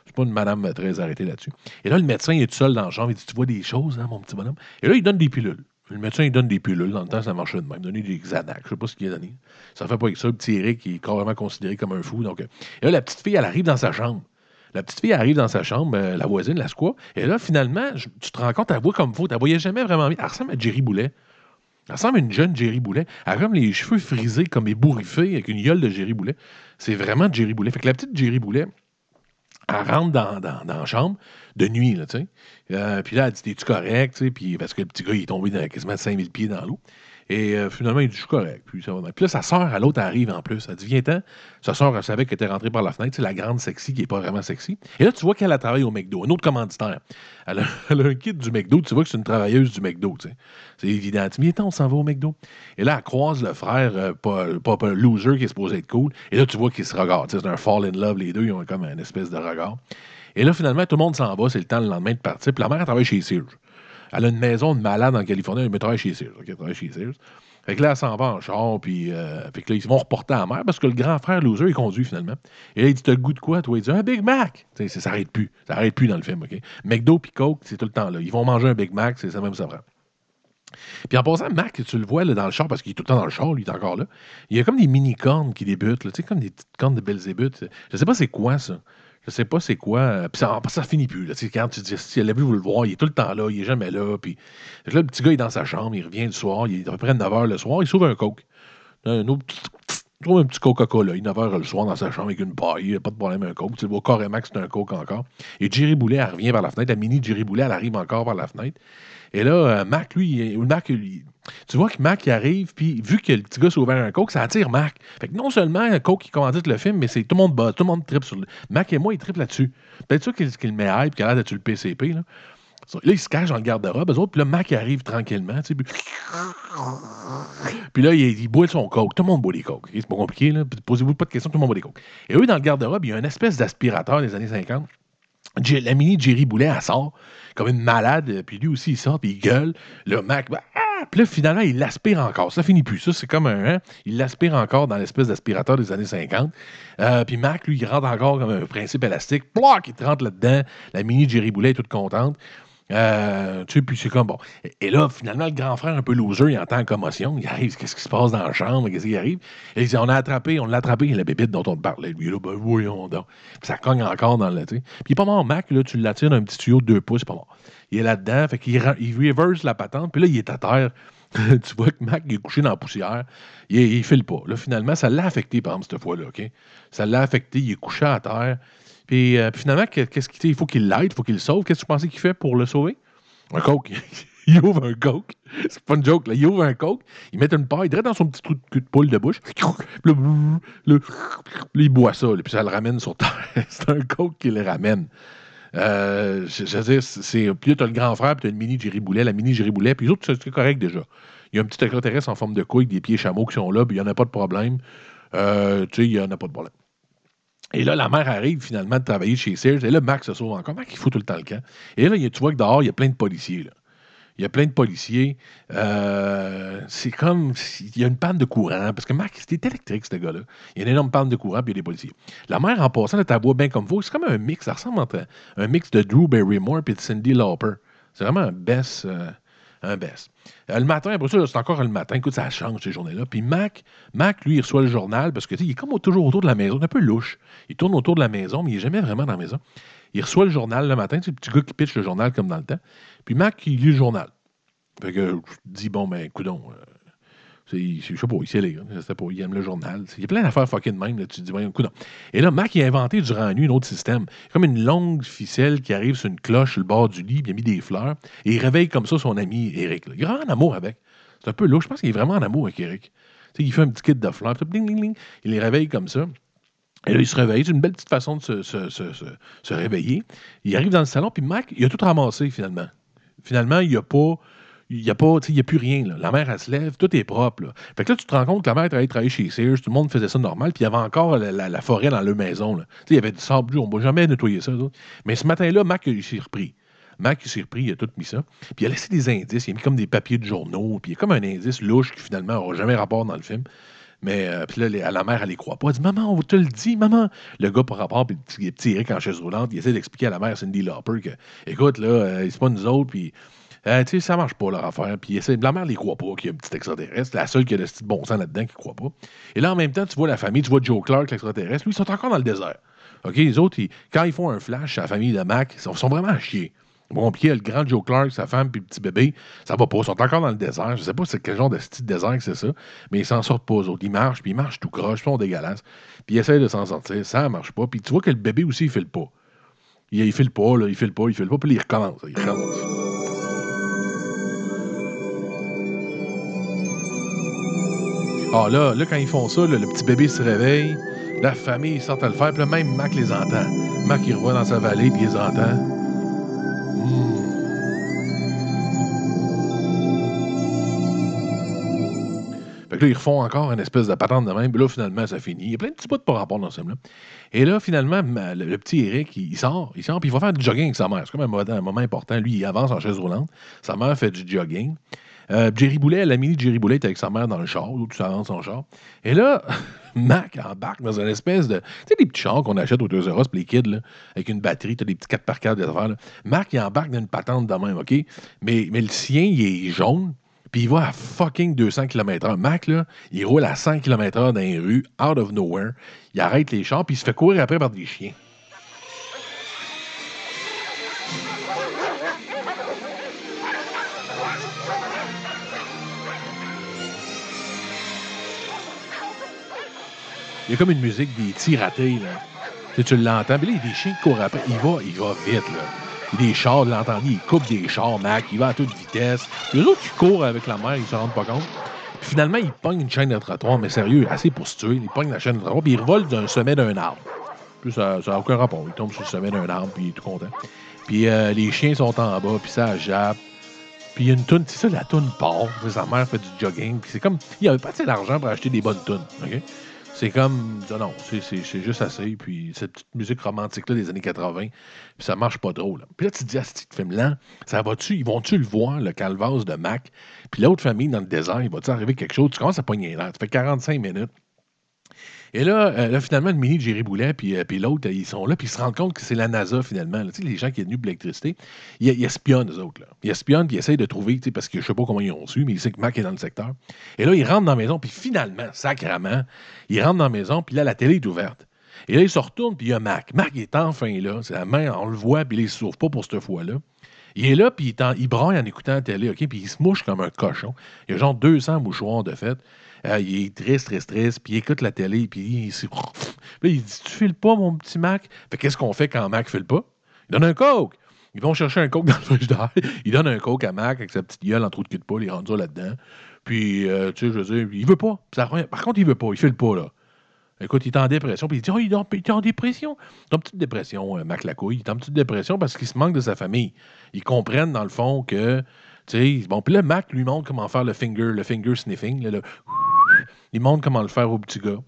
C'est pas une madame très arrêtée là-dessus. Et là, le médecin, il est tout seul dans la chambre. Il dit Tu vois des choses, hein, mon petit bonhomme Et là, il donne des pilules. Le médecin, il donne des pilules. Dans le temps, ça marchait de même. Donner des Xanax. Je sais pas ce qu'il a donné. Ça fait pas avec ça. Le petit Eric, il est carrément considéré comme un fou. Donc, euh, et là, la petite fille, elle arrive dans sa chambre. La petite fille arrive dans sa chambre, euh, la voisine, la squaw. Et là, finalement, tu te rends compte, elle voit comme faut. Elle voyait jamais vraiment bien. Elle ressemble à Jerry Boulet. Elle ressemble à une jeune Jerry Boulet. Elle a comme les cheveux frisés, comme ébouriffés, avec une gueule de Jerry Boulet. C'est vraiment Jerry Boulet. Fait que la petite Jerry Boulet, elle rentre dans, dans, dans la chambre de nuit, là, tu sais. Euh, puis là, elle dit T'es-tu correct, tu parce que le petit gars, il est tombé dans quasiment 5000 pieds dans l'eau. Et euh, finalement, il dit Je suis correct. Puis, là, sa sœur, à l'autre, arrive en plus. Elle dit Viens-t'en. Sa sœur, elle savait qu'elle était rentrée par la fenêtre. C'est la grande sexy qui n'est pas vraiment sexy. Et là, tu vois qu'elle a travaillé au McDo, un autre commanditaire. Elle a, un kit du McDo. Tu vois que c'est une travailleuse du McDo, tu sais. C'est évident. Dit Viens-t'en, on s'en va au McDo. Et là, elle croise le frère, euh, pas, pas, loser, qui est supposé être cool. Et là, tu vois qu'ils se regardent. Tu C'est un fall in love, les deux. Ils ont comme une espèce de regard. Et là, finalement, tout le monde s'en va. C'est le temps le lendemain de partir. Puis la mère, elle travaille chez Sears. Elle a une maison de malade en Californie. Elle travaille chez Sears. Elle travaille chez Sears. Fait que là, elle s'en va en char, puis euh, fait que là, ils vont reporter à la mère parce que le grand frère loser, il conduit finalement. Et là, il dit T'as le goût de quoi, toi? Il dit Un Big Mac. Tu sais, ça s'arrête plus. Ça s'arrête plus dans le film, OK? McDo puis Coke, c'est tout le temps là. Ils vont manger un Big Mac, c'est ça même ça prend. Puis en passant, Mac, tu le vois là, dans le char, parce qu'il est tout le temps dans le char, lui, il est encore là. Il y a comme des mini-cornes qui débutent, là, comme des petites cornes de Belzébuth. Je sais pas c'est quoi ça. Je sais pas c'est quoi. euh, Puis ça, ça finit plus. Là. Quand tu dis, si elle a vu, vous le voir, il est tout le temps là, il est jamais là. Puis là, le petit gars est dans sa chambre, il revient du soir, il est à peu près 9 h le soir, il s'ouvre un coke. Un autre trouve un petit Coca-Cola, il est 9 h le soir dans sa chambre avec une paille, pas de problème, un coke. Tu le vois carrément que c'est un coke encore. Et Jerry Boulet, elle revient par la fenêtre. La mini Jerry Boulet, elle arrive encore par la fenêtre. Et là, euh, Mac, lui, Mac, tu vois que Mac il arrive, puis vu que le petit gars s'est ouvert un coke, ça attire Mac. Fait que non seulement coke qui commandite le film, mais c'est tout le monde buzz, tout le monde tripe sur le. Mac et moi, il tripe là-dessus. Peut-être ça qu'il met hype, qu'il a l'air d'être le PCP. Là. Là, il se cache dans le garde-robe, eux autres, puis là, Mac arrive tranquillement, puis... Là, il, boit son coke. Tout le monde boit des coke. C'est pas compliqué, là. Posez-vous pas de questions, tout le monde boit des coke. Et eux, dans le garde-robe, il y a une espèce d'aspirateur des années 50. J- La mini Jerry Boulet, elle sort comme une malade, euh, puis lui aussi, il sort, puis il gueule. Le Mac, bah, ah! puis là, finalement, il l'aspire encore. Ça finit plus. Ça, c'est comme un. hein, il l'aspire encore dans l'espèce d'aspirateur des années 50. Euh, puis Mac, lui, il rentre encore comme un principe élastique. Ploc, il rentre là-dedans. La mini Jerry Boulet est toute contente. Euh, tu sais, puis c'est comme bon. Et, là, finalement, le grand frère, un peu loser, il entend la commotion. Il arrive, qu'est-ce qui se passe dans la chambre? Qu'est-ce qui arrive? Et il dit, on a attrapé, on l'a attrapé, la bébite dont on te parlait. Lui, là, ben voyons donc. Puis ça cogne encore dans le. Puis il est pas mort, Mac, là, tu l'attires d'un petit tuyau de deux pouces, pas mort. Il est là-dedans, fait qu'il il reverse la patente, puis là, il est à terre. tu vois que Mac il est couché dans la poussière. Il, il file pas. Là, finalement, ça l'a affecté, par exemple, cette fois-là, OK? Ça l'a affecté, il est couché à terre. Puis, euh, puis finalement, que- qu'est-ce qu'il il faut qu'il l'aide, il faut qu'il le sauve. Qu'est-ce que tu pensais qu'il fait pour le sauver? Un coke. il ouvre un coke. C'est pas une joke, là. Il ouvre un coke, il met une paille direct dans son petit trou de cul de poule de bouche. Là, là, il boit ça, là, puis ça le ramène sur terre. C'est un coke qui le ramène. Euh, c'est. Puis là, t'as le grand frère, puis t'as une mini Jerry Boulet, la mini Jerry Boulet, puis les autres, c'est correct déjà. Il y a un petit extraterrestre en forme de couille, des pieds chameaux qui sont là, puis il n'y en a pas de problème. Euh, tu sais, il n'y en a pas de problème. Et là, la mère arrive finalement de travailler chez Sears. Et là, Max se sauve encore. Max, il fout tout le temps le camp. Et là, tu vois que dehors, il y a plein de policiers. Il y a plein de policiers. Euh, c'est comme. Il y a une panne de courant. Parce que Max, c'était électrique, ce gars-là. Il y a une énorme panne de courant, puis il y a des policiers. La mère, en passant, ta voix bien comme vous. C'est comme un mix. Ça ressemble entre un mix de Drew Barrymore et de Cindy Lauper. C'est vraiment un best. euh, un best. Euh, le matin, après ça, c'est encore le matin. Écoute, ça change ces journées-là. Puis Mac, Mac, lui, il reçoit le journal parce que il est comme toujours autour de la maison. Un peu louche. Il tourne autour de la maison, mais il n'est jamais vraiment dans la maison. Il reçoit le journal le matin. C'est le petit gars qui pitch le journal comme dans le temps. Puis Mac, il lit le journal. Fait que je dis, bon, ben, coudon. Je sais pas, il sait lire. Je sais pas, il aime le journal. Il y a plein d'affaires fucking de même. Là, tu te dis, voyons, coudon. Et là, Mac, il a inventé durant la nuit un autre système. Comme une longue ficelle qui arrive sur une cloche sur le bord du lit, puis il a mis des fleurs. Et il réveille comme ça son ami Eric. Il est vraiment en amour avec. C'est un peu louche. Je pense qu'il est vraiment en amour avec Eric. Il fait un petit kit de fleurs. puis ding, ding, ding. Il les réveille comme ça. Et là, il se réveille. C'est une belle petite façon de se, se- se- se- réveiller. Il arrive dans le salon, puis Mac, il a tout ramassé finalement. Finalement, il n'y a pas. Il n'y a a plus rien. La mère, elle se lève, tout est propre. là. Fait que là, tu te rends compte que la mère travaillait chez Sears, tout le monde faisait ça normal, puis il y avait encore la, forêt dans leur maison. il y avait du sable, on ne va jamais nettoyer ça. Mais ce matin-là, Mac, il s'est repris. Mac, s'est repris, il a tout mis ça. Puis il a laissé des indices, il a mis comme des papiers de journaux, puis il y a comme un indice louche qui finalement n'aura jamais rapport dans le film. Mais euh, puis là, la mère, elle les croit pas. Elle dit Maman, on te le dit, maman. Le gars, par rapport, puis le petit Eric en chaise roulante, il essaie d'expliquer à la mère Cindy Lauper que, écoute, là, euh, c'est pas nous autres, puis. Euh, tu sais, ça marche pas leur affaire. Puis la mère les croit pas qu'il y a un petit extraterrestre. La seule qui a le petit bon sang là-dedans qui croit pas. Et là, en même temps, tu vois la famille, tu vois Joe Clark, l'extraterrestre. Lui, ils sont encore dans le désert. OK? Les autres, quand ils font un flash à la famille de Mac, ils sont, vraiment à chier. Bon, puis le grand Joe Clark, sa femme, puis le petit bébé, ça va pas. Ils sont encore dans le désert. Je sais pas c'est quel genre de style désert que c'est ça, mais ils s'en sortent pas, eux autres. Ils marchent, puis ils marchent tout croche, ils sont dégueulasses. Puis ils essayent de s'en sortir. Ça marche pas. Puis tu vois que le bébé aussi, il file pas. Il, il file pas, là, il file pas, il file pas, puis il recommence. Il recommence. Ah là, là, quand ils font ça, le petit bébé se réveille, la famille sortent à le faire, puis même Mac les entend. Mac, il revoit dans sa vallée, puis il les entend. Hmm. Fait que là, ils refont encore une espèce de patente de même, puis là, finalement, ça finit. Il y a plein de petits bouts de par rapport dans ce film-là. Et là, finalement, le, petit Eric, il, sort, il sort, puis il va faire du jogging avec sa mère. C'est comme un un moment important. Lui, il avance en chaise roulante. Sa mère fait du jogging. Euh, Jerry Boulet, la mini Jerry Boulet est avec sa mère dans le char, l'autre ça avance son char. Et là, Mac embarque dans une espèce de. Tu sais, des petits chars qu'on achète au Toys R Us les kids, là, avec une batterie, tu as des petits 4x4 des affaires. Mac, il embarque dans une patente de même, OK? Mais, mais le sien, il est jaune, puis il va à fucking 200 km/h. Mac, là, il roule à 100 km/h dans les rues, out of nowhere. Il arrête les chars, puis il se fait courir après par des chiens. Il y a comme une musique des tirs ratés, là. Tu, sais, tu l'entends, puis là, il y a des chiens qui courent après. Il va, il va vite, là. Il y a des chars, de l'entendu, il coupe des chars, Mac, il va à toute vitesse. Les autres qui courent avec la mer, ils se rendent pas compte. Puis finalement, il pogne une chaîne de trottoir, mais sérieux, assez pour se tuer. Il pogne la chaîne de trottoir, puis il revole d'un sommet d'un arbre. Puis ça n'a aucun rapport. Il tombe sur le sommet d'un arbre, puis il est tout content. Puis euh, les chiens sont en bas, puis ça jappe. Puis il y a une toune, c'est ça, la toune part. Sa mère fait du jogging. Puis c'est comme, il avait pas assez d'argent pour acheter des bonnes tounes. OK? C'est comme, non, non, c'est- juste assez. Puis cette petite musique romantique-là des années 80, puis ça marche pas trop. Puis là, tu te dis, ah, ce petit film-là, ça va-tu, ils vont-tu le voir, le calvaire de Mac? Puis l'autre famille dans le désert, il va-tu arriver quelque chose? Tu commences à pogner l'air. Ça fait 45 minutes. Et là, euh, là, finalement, le mini de Jerry Boulet puis, euh, puis l'autre, ils sont là, puis ils se rendent compte que c'est la NASA, finalement. les gens qui sont venus pour l'électricité, ils, espionnent, eux autres. Là. Ils espionnent, puis ils essayent de trouver, parce que je sais pas comment ils ont su, mais ils savent que Mac est dans le secteur. Et là, ils rentrent dans la maison, puis finalement, sacrament, ils rentrent dans la maison, puis là, la télé est ouverte. Et là, ils se retournent, puis il y a Mac. Mac est enfin là. C'est la main, on le voit, puis il ne se sauve pas pour cette fois-là. Il est là, puis il, il en écoutant la télé, OK? Puis il se mouche comme un cochon. Il y a genre 200 mouchoirs de fait. Euh, il est triste, triste, triste, puis il écoute la télé, puis il, Puis il dit Tu files pas, mon petit Mac? Fait qu'est-ce qu'on fait quand Mac file pas? Il donne un coke. Ils vont chercher un coke dans le frigidaire. Il donne un coke à Mac avec sa petite gueule en trou de cul de poule. Il rentre là-dedans. Puis, euh, tu sais, je veux dire, il veut pas. Par contre, il veut pas. Il file pas, là. Écoute, il est en dépression. Puis il dit Oh, il est en, il dépression. Il est en petite dépression, euh, Mac Lacouille. Il est en petite dépression parce qu'il se manque de sa famille. Ils comprennent, dans le fond, que. Tu sais, bon, puis là, Mac lui montre comment faire le finger, le finger sniffing. là, il montre comment le faire au petit gars.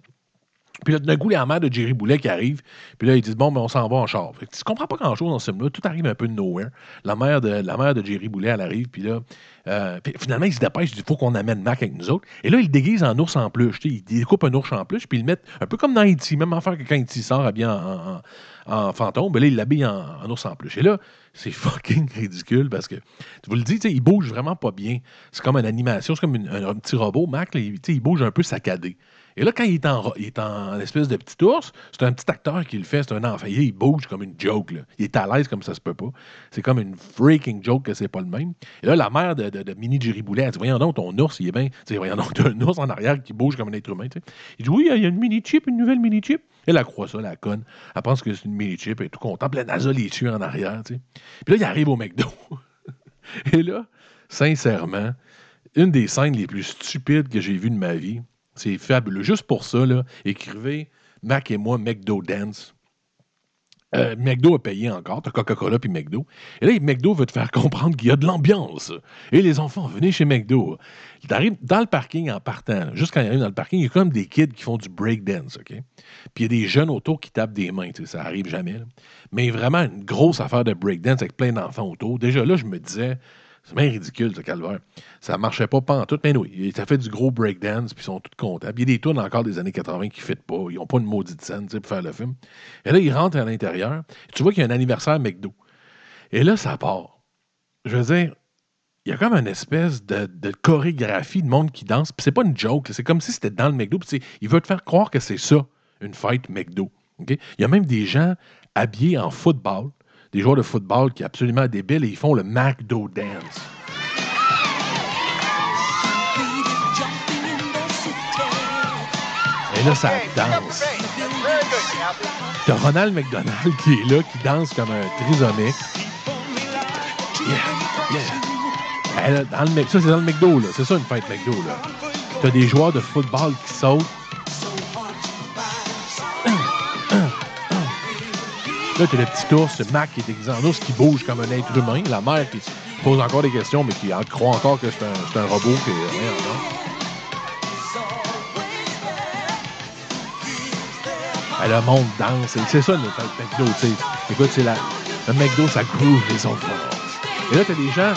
Puis là, d'un coup, la mère de Jerry Boulet qui arrive. Puis là, ils disent Bon, ben, on s'en va en char. Fait que tu comprends pas grand-chose dans ce film-là. Tout arrive un peu de nowhere. La mère de, la mère de Jerry Boulet, elle arrive. Puis là, euh, finalement, il se dépêche. Il faut qu'on amène Mac avec nous autres. Et là, il le déguise en ours en peluche. tu sais, Il découpe un ours en peluche. Puis il le met un peu comme dans E.T. Même affaire que quand E.T. sort habillé en, fantôme. Ben là, il l'habille en, ours en peluche. Et là, c'est fucking ridicule parce que, tu vous le dis, il bouge vraiment pas bien. C'est comme une animation, c'est comme un, petit robot. Mac, il, il bouge un peu saccadé. Et là, quand il est en, espèce de petit ours, c'est un petit acteur qui le fait, c'est un enfant. Il bouge comme une joke. Il est à l'aise comme ça se peut pas. C'est comme une freaking joke que c'est pas le même. Et là, la mère de, Mini Jerry Boulet, elle dit Voyons donc, ton ours, il est bien. Tu Voyons donc, t'as un ours en arrière qui bouge comme un être humain. Il dit Oui, il y a une mini chip, une nouvelle mini chip. Elle, elle croit ça, la conne. Elle pense que c'est une mini chip, elle est tout contente. La NASA les tue en arrière. Puis là, il arrive au McDo. Et là, sincèrement, une des scènes les plus stupides que j'ai vues de ma vie, c'est fabuleux. Juste pour ça, écrivez Mac et moi McDo Dance. Euh, McDo a payé encore, t'as Coca-Cola puis McDo. Et là, McDo veut te faire comprendre qu'il y a de l'ambiance. Et les enfants, venez chez McDo. T'arrives dans le parking en partant, juste quand ils arrivent dans le parking, il y a comme des kids qui font du breakdance, OK? Puis il y a des jeunes autour qui tapent des mains, ça arrive jamais. Mais vraiment une grosse affaire de breakdance avec plein d'enfants autour. Déjà là, je me disais, c'est bien ridicule, ce calvaire. Ça marchait pas pantoute, mais oui, ça fait du gros breakdance, puis ils sont tous contents. Puis il y a des tunes encore des années 80 qui ne fitent pas. Ils n'ont pas une maudite scène pour faire le film. Et là, ils rentrent à l'intérieur. Tu vois qu'il y a un anniversaire McDo. Et là, ça part. Je veux dire, il y a comme une espèce de, de chorégraphie de monde qui danse. Puis c'est pas une joke. C'est comme si c'était dans le McDo. Puis tu sais, il veut te faire croire que c'est ça, une fête McDo. Il y a même des gens habillés en football, des joueurs de football qui sont absolument débiles et ils font le McDo Dance. Et là, ça danse. T'as Ronald McDonald qui est là, qui danse comme un trisomique. Yeah, yeah. Là, dans le, Mc- ça, c'est dans le McDo, là. C'est ça, une fête McDo, là. T'as des joueurs de football qui sautent. Là, t'as le petit ours, Mac qui est en ours, qui bouge comme un être humain. La mère qui pose encore des questions, mais qui croit encore que c'est un, robot qui est rien encore. Ah, le monde danse. C'est ça, le McDo, tu sais. Écoute, c'est la... Le McDo, ça groove les autres. Et là, t'as des gens...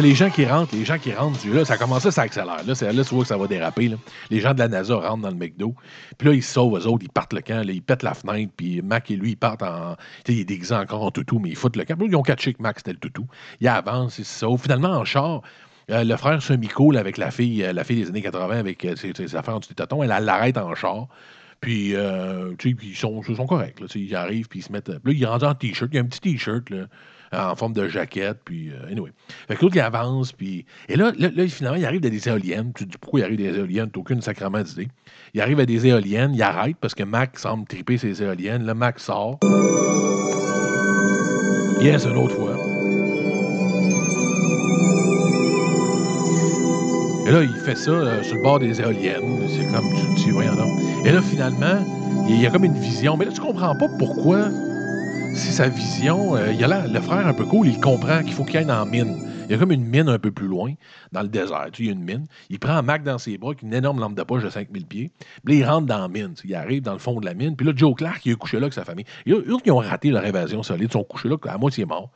Les gens qui rentrent, les gens qui rentrent, là, ça commence, ça accélère. Là, là, tu vois que ça va déraper. Là. Les gens de la NASA rentrent dans le McDo. Puis là, ils se sauvent, eux autres, ils partent le camp, là, ils pètent la fenêtre, puis Mac et lui, ils partent en. Tu sais, il est déguisé encore en toutou, mais ils foutent le camp. Là, ils ont catché que Mac, c'était le toutou. Ils avancent, ils se sauvent. Finalement, en char, euh, le frère semi-cool avec la fille, euh, la fille des années 80 avec euh, ses, ses affaires du tâton, elle, l'arrête en char. Puis, tu sais, ils sont, ils sont corrects. Là, ils arrivent, puis ils se mettent. Là, ils rentrent en T-shirt. Il y a un petit T-shirt, là, en forme de jaquette. Puis, euh, anyway. Fait que l'autre, il avance. Puis, et là, là, là, finalement, il arrive à des éoliennes. Tu te dis pourquoi il arrive à des éoliennes? T'as aucune sacrement d'idée. Il arrive à des éoliennes. Il arrête parce que Mac semble triper ses éoliennes. Le Mac sort. Yes, une autre fois. Et là, il fait ça euh, sur le bord des éoliennes. C'est comme tu dis, voyons donc. Et là, finalement, il y a comme une vision. Mais là, tu comprends pas pourquoi, si sa vision, euh, a là, le frère un peu cool, il comprend qu'il faut qu'il aille dans la mine. Il y a comme une mine un peu plus loin, dans le désert. Il y a une mine. Il prend un Mac dans ses bras, une énorme lampe de poche de 5000 pieds. Puis là, il rentre dans la mine. Il arrive dans le fond de la mine. Puis là, Joe Clark, il est couché là avec sa famille. Et eux, ils ont raté leur évasion solide. Ils sont couchés là à moitié morts.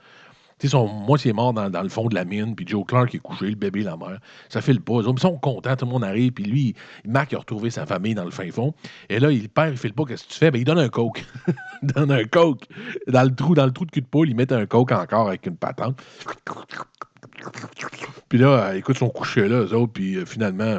Tu sais, son moitié mort dans, dans le fond de la mine, puis Joe Clark est couché, le bébé, la mère. Ça file pas. Les autres sont contents, tout le monde arrive, puis lui, Mac a retrouvé sa famille dans le fin fond. Et là, il, le père, il file pas, qu'est-ce que tu fais? Ben, il donne un coke. il donne un coke. Dans le trou, dans le trou de cul de poule, il met un coke encore avec une patente. Puis là, euh, écoute, ils sont couchés là, eux autres, puis euh, finalement.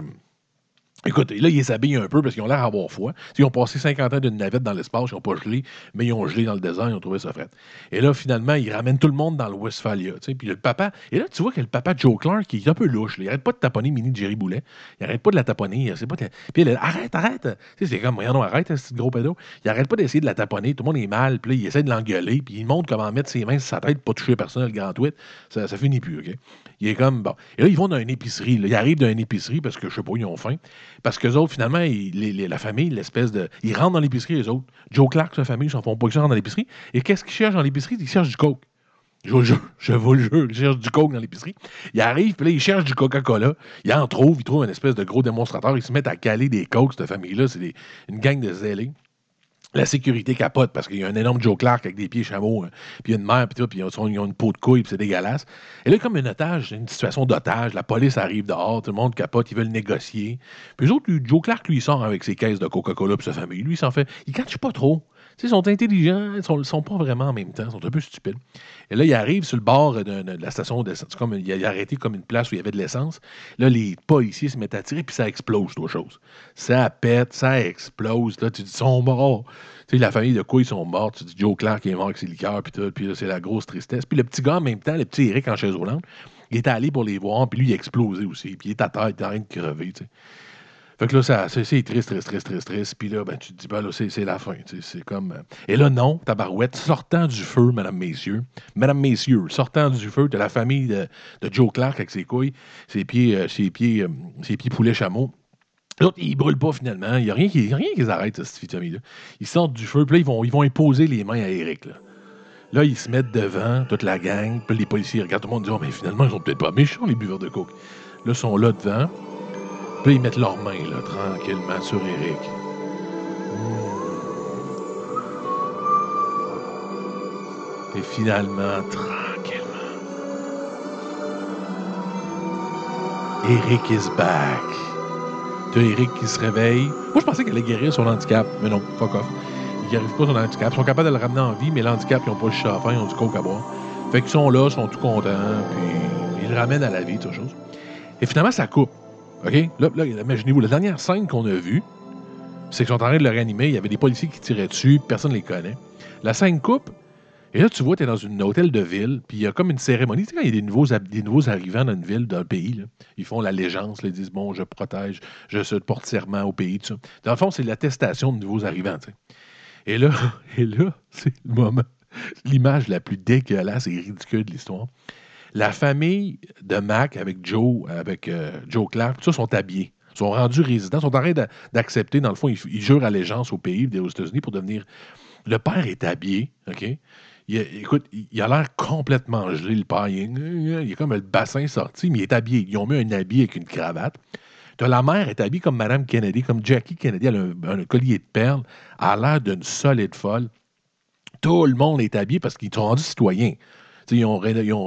Écoute, là, ils s'habillent un peu parce qu'ils ont l'air d'avoir froid. Ils ont passé 50 ans d'une navette dans l'espace, ils n'ont pas gelé, mais ils ont gelé dans le désert, ils ont trouvé ça frais. Et là, finalement, ils ramènent tout le monde dans le Westphalia. Puis le papa, et là, tu vois que le papa Joe Clark, il est un peu louche. Il arrête pas de taponner Mini Jerry Boulet. Il arrête pas de la taponner. C'est pas Puis elle, arrête, arrête. C'est comme, non, arrête, ce petit gros pédo. Il arrête pas d'essayer de la taponner. Tout le monde est mal. Puis il essaie de l'engueuler. Puis il montre comment mettre ses mains sur sa tête pour pas toucher personne, le grand tweet. Ça, ça finit plus, OK? Il est comme, bon. Et là, ils vont dans une épicerie. Ils arrivent dans une épicerie parce que, je sais pas, ils ont faim. Parce que autres, finalement, les- les- la famille, l'espèce de. Ils rentrent dans l'épicerie, les autres. Joe Clark, sa famille, ils s'en font pas que ça, rentrent dans l'épicerie. Et qu'est-ce qu'ils cherchent dans l'épicerie? Ils cherchent du coke. Je vous le jure, je vous le jure, ils cherchent du coke dans l'épicerie. Ils arrivent, puis là, ils cherchent du Coca-Cola. Ils en trouvent, ils trouvent une espèce de gros démonstrateur. Ils se mettent à caler des cokes, cette famille-là. C'est une gang de zélés. La sécurité capote parce qu'il y a un énorme Joe Clark avec des pieds chameaux, hein. puis une mère, puis tout, puis ils ont, une peau de couille, puis c'est dégueulasse. Et là, comme un otage, une situation d'otage, la police arrive dehors, tout le monde capote, ils veulent négocier. Puis eux autres, Joe Clark, lui, sort avec ses caisses de Coca-Cola, puis sa famille. Lui, il s'en fait. Il catche pas trop. Ils sont intelligents, ils ils sont pas vraiment en même temps, ils sont un peu stupides. Et là, il arrive sur le bord de, la station d'essence. Comme, il a arrêté comme une place où il y avait de l'essence. Là, les policiers se mettent à tirer, puis ça explose, trois choses. Ça pète, ça explose. Là, tu dis, ils sont morts. Tu sais, la famille de quoi ils sont morts. Tu dis, Joe Clark est mort avec ses liqueurs, puis. Puis là, c'est la grosse tristesse. Puis le petit gars, en même temps, le petit Eric en chaise roulante, il est allé pour les voir, puis lui, il a explosé aussi. Puis il est à terre, il est en train de crever, tu sais. Fait que là, ça- c'est triste, triste, triste, triste, triste. Puis là, ben, tu te dis, ben là, c'est la fin. C'est comme. euh, Et là, non, tabarouette, sortant du feu, mesdames, messieurs. Mesdames, messieurs, sortant du feu de la famille de, de Joe Clark avec ses couilles, ses pieds, euh, ses pieds, euh, ses pieds poulet chameau. L'autre, ils brûlent pas finalement. Il n'y a rien qui, rien qui les arrête, cette famille-là. Ils sortent du feu, puis là, ils vont, ils vont imposer les mains à Eric. Là. Là, ils se mettent devant, toute la gang. Puis les policiers regardent tout le monde et disent Oh, mais finalement, ils sont peut-être pas méchants, les buveurs de coke. Là, ils sont là devant. Puis ils mettent leurs mains, là, tranquillement, sur Eric. Et finalement, tranquillement, Eric is back. Tu as Eric qui se réveille. Moi, je pensais qu'elle allait guérir son handicap, mais non, fuck off. Il guérissent pas son handicap. Ils sont capables de le ramener en vie, mais l'handicap, ils n'ont pas le chat à faire, ils ont du coke à boire. Fait qu'ils sont là, ils sont tout contents, puis ils le ramènent à la vie, toute chose. Et finalement, ça coupe. OK? Là, là imaginez-vous, la dernière scène qu'on a vue, c'est qu'ils sont en train de le réanimer. Il y avait des policiers qui tiraient dessus, personne ne les connaît. La scène coupe, et là, tu vois, tu es dans un hôtel de ville, puis il y a comme une cérémonie. Tu sais, quand il y a des nouveaux, des arrivants dans une ville, dans un pays, ils font l'allégeance, ils disent Bon, je protège, je porte serment au pays, tout ça. Dans le fond, c'est l'attestation de nouveaux arrivants. tu sais. Et là, et là c'est le moment, l'image la plus dégueulasse et ridicule de l'histoire. La famille de Mac avec Joe, avec euh, Joe Clark, tout ça sont habillés. Sont rendus résidents, sont en train d'a- d'accepter, dans le fond, ils, jurent allégeance au pays, aux États-Unis pour devenir. Le père est habillé, OK? Écoute, il, a l'air complètement gelé, le père. Il, est- comme le bassin sorti, mais il est habillé. Ils ont mis un habit avec une cravate. La mère est habillée comme Madame Kennedy, comme Jackie Kennedy. Elle a un, un collier de perles. A l'air d'une solide folle. Tout le monde est habillé parce qu'ils sont rendus citoyens. Ils ont,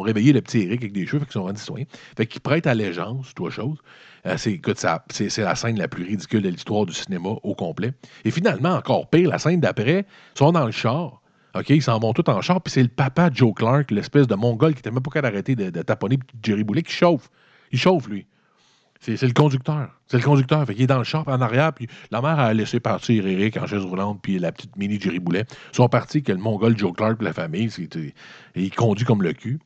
réveillé le petit Eric avec des cheveux, fait qu'ils sont rendus citoyens. Fait qu'ils prêtent allégeance, toi chose. Euh, c'est, la scène la plus ridicule de l'histoire du cinéma au complet. Et finalement, encore pire, la scène d'après, ils sont dans le char. Ils s'en vont tous en char, puis c'est le papa Joe Clark, l'espèce de mongol qui était même pas capable d'arrêter de, de taponner Jerry Boulet, qui chauffe. Il chauffe, lui. C'est, le conducteur. C'est le conducteur. Fait qu'il est dans le puis en arrière, puis la mère a laissé partir Eric en chaise roulante, puis la petite mini Jerry Boulet. Ils sont partis que le mongol Joe Clark, puis la famille, et il conduit comme le cul.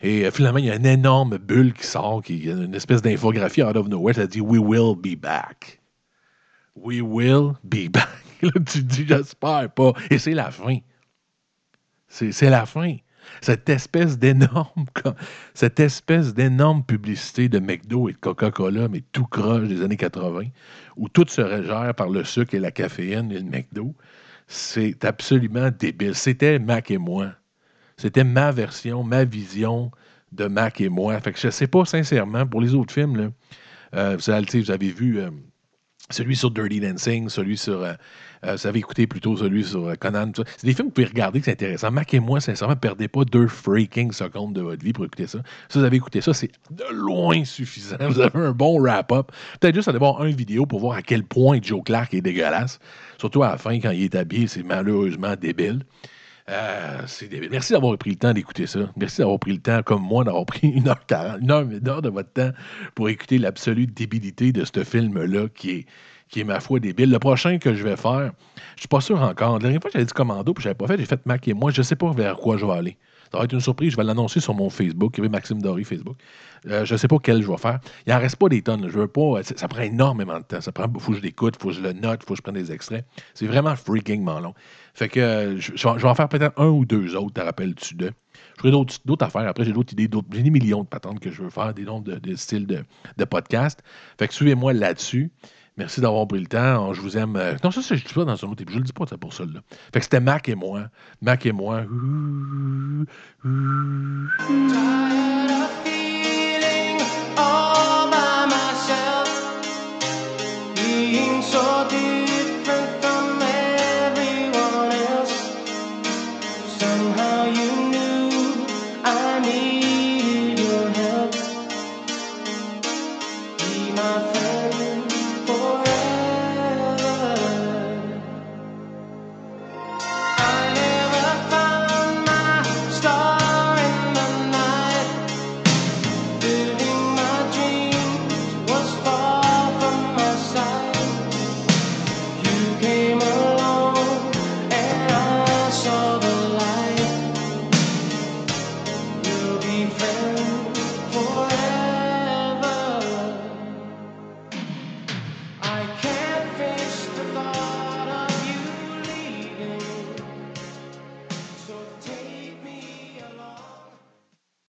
Et euh, finalement, il y a une énorme bulle qui sort, qui une espèce d'infographie out of nowhere. Ça dit We will be back. We will be back. Là, tu te dis, j'espère pas. Et c'est la fin. C'est la fin. Cette espèce d'énorme publicité de McDo et de Coca-Cola, mais tout croche des années 80, où tout se régère par le sucre et la caféine et le McDo, c'est absolument débile. C'était Mac et moi. C'était ma version, ma vision de Mac et moi. Fait que je sais pas sincèrement, pour les autres films, là, euh, vous, avez, vous avez vu euh, celui sur Dirty Dancing, celui sur. euh, euh, vous avez écouté plutôt celui sur euh, Conan. C'est des films que vous pouvez regarder, c'est intéressant. Mac et moi, sincèrement, perdez pas deux freaking secondes de votre vie pour écouter ça. Si vous avez écouté ça, c'est de loin suffisant. Vous avez un bon wrap-up. Peut-être juste aller voir une vidéo pour voir à quel point Joe Clark est dégueulasse. Surtout à la fin, quand il est habillé, c'est malheureusement débile. Euh, débile. Merci d'avoir pris le temps d'écouter ça. Merci d'avoir pris le temps, comme moi, d'avoir pris 1h40, une heure, une heure de votre temps pour écouter l'absolue débilité de ce film-là qui est, qui est, ma foi, débile. Le prochain que je vais faire, je suis pas sûr encore. La dernière fois j'avais dit commando puis je n'avais pas fait, j'ai fait Mac et moi. Je sais pas vers quoi je vais aller. Ça va être une surprise. Je vais l'annoncer sur mon Facebook. Il Maxime Dory Facebook. Euh, je ne sais pas quel je vais faire. Il n'en reste pas des tonnes. Je veux pas. Ça, ça prend énormément de temps. Ça prend. faut que je l'écoute, faut que je le note, faut que je prenne des extraits. C'est vraiment freakingment long. Fait que euh, je, vais en faire peut-être un ou deux autres, te rappelles-tu de. Je d'autres d'autres affaires. Après, j'ai d'autres idées, j'ai des millions de patentes que je veux faire, des noms de, de styles de, de podcast. Fait que suivez-moi là-dessus. Merci d'avoir pris le temps. Je vous aime. euh, Non, ça, c'est- je ne dis pas dans un autre épisode. Je le dis pas pour ça. Fait que c'était Mac et moi. Mac et moi.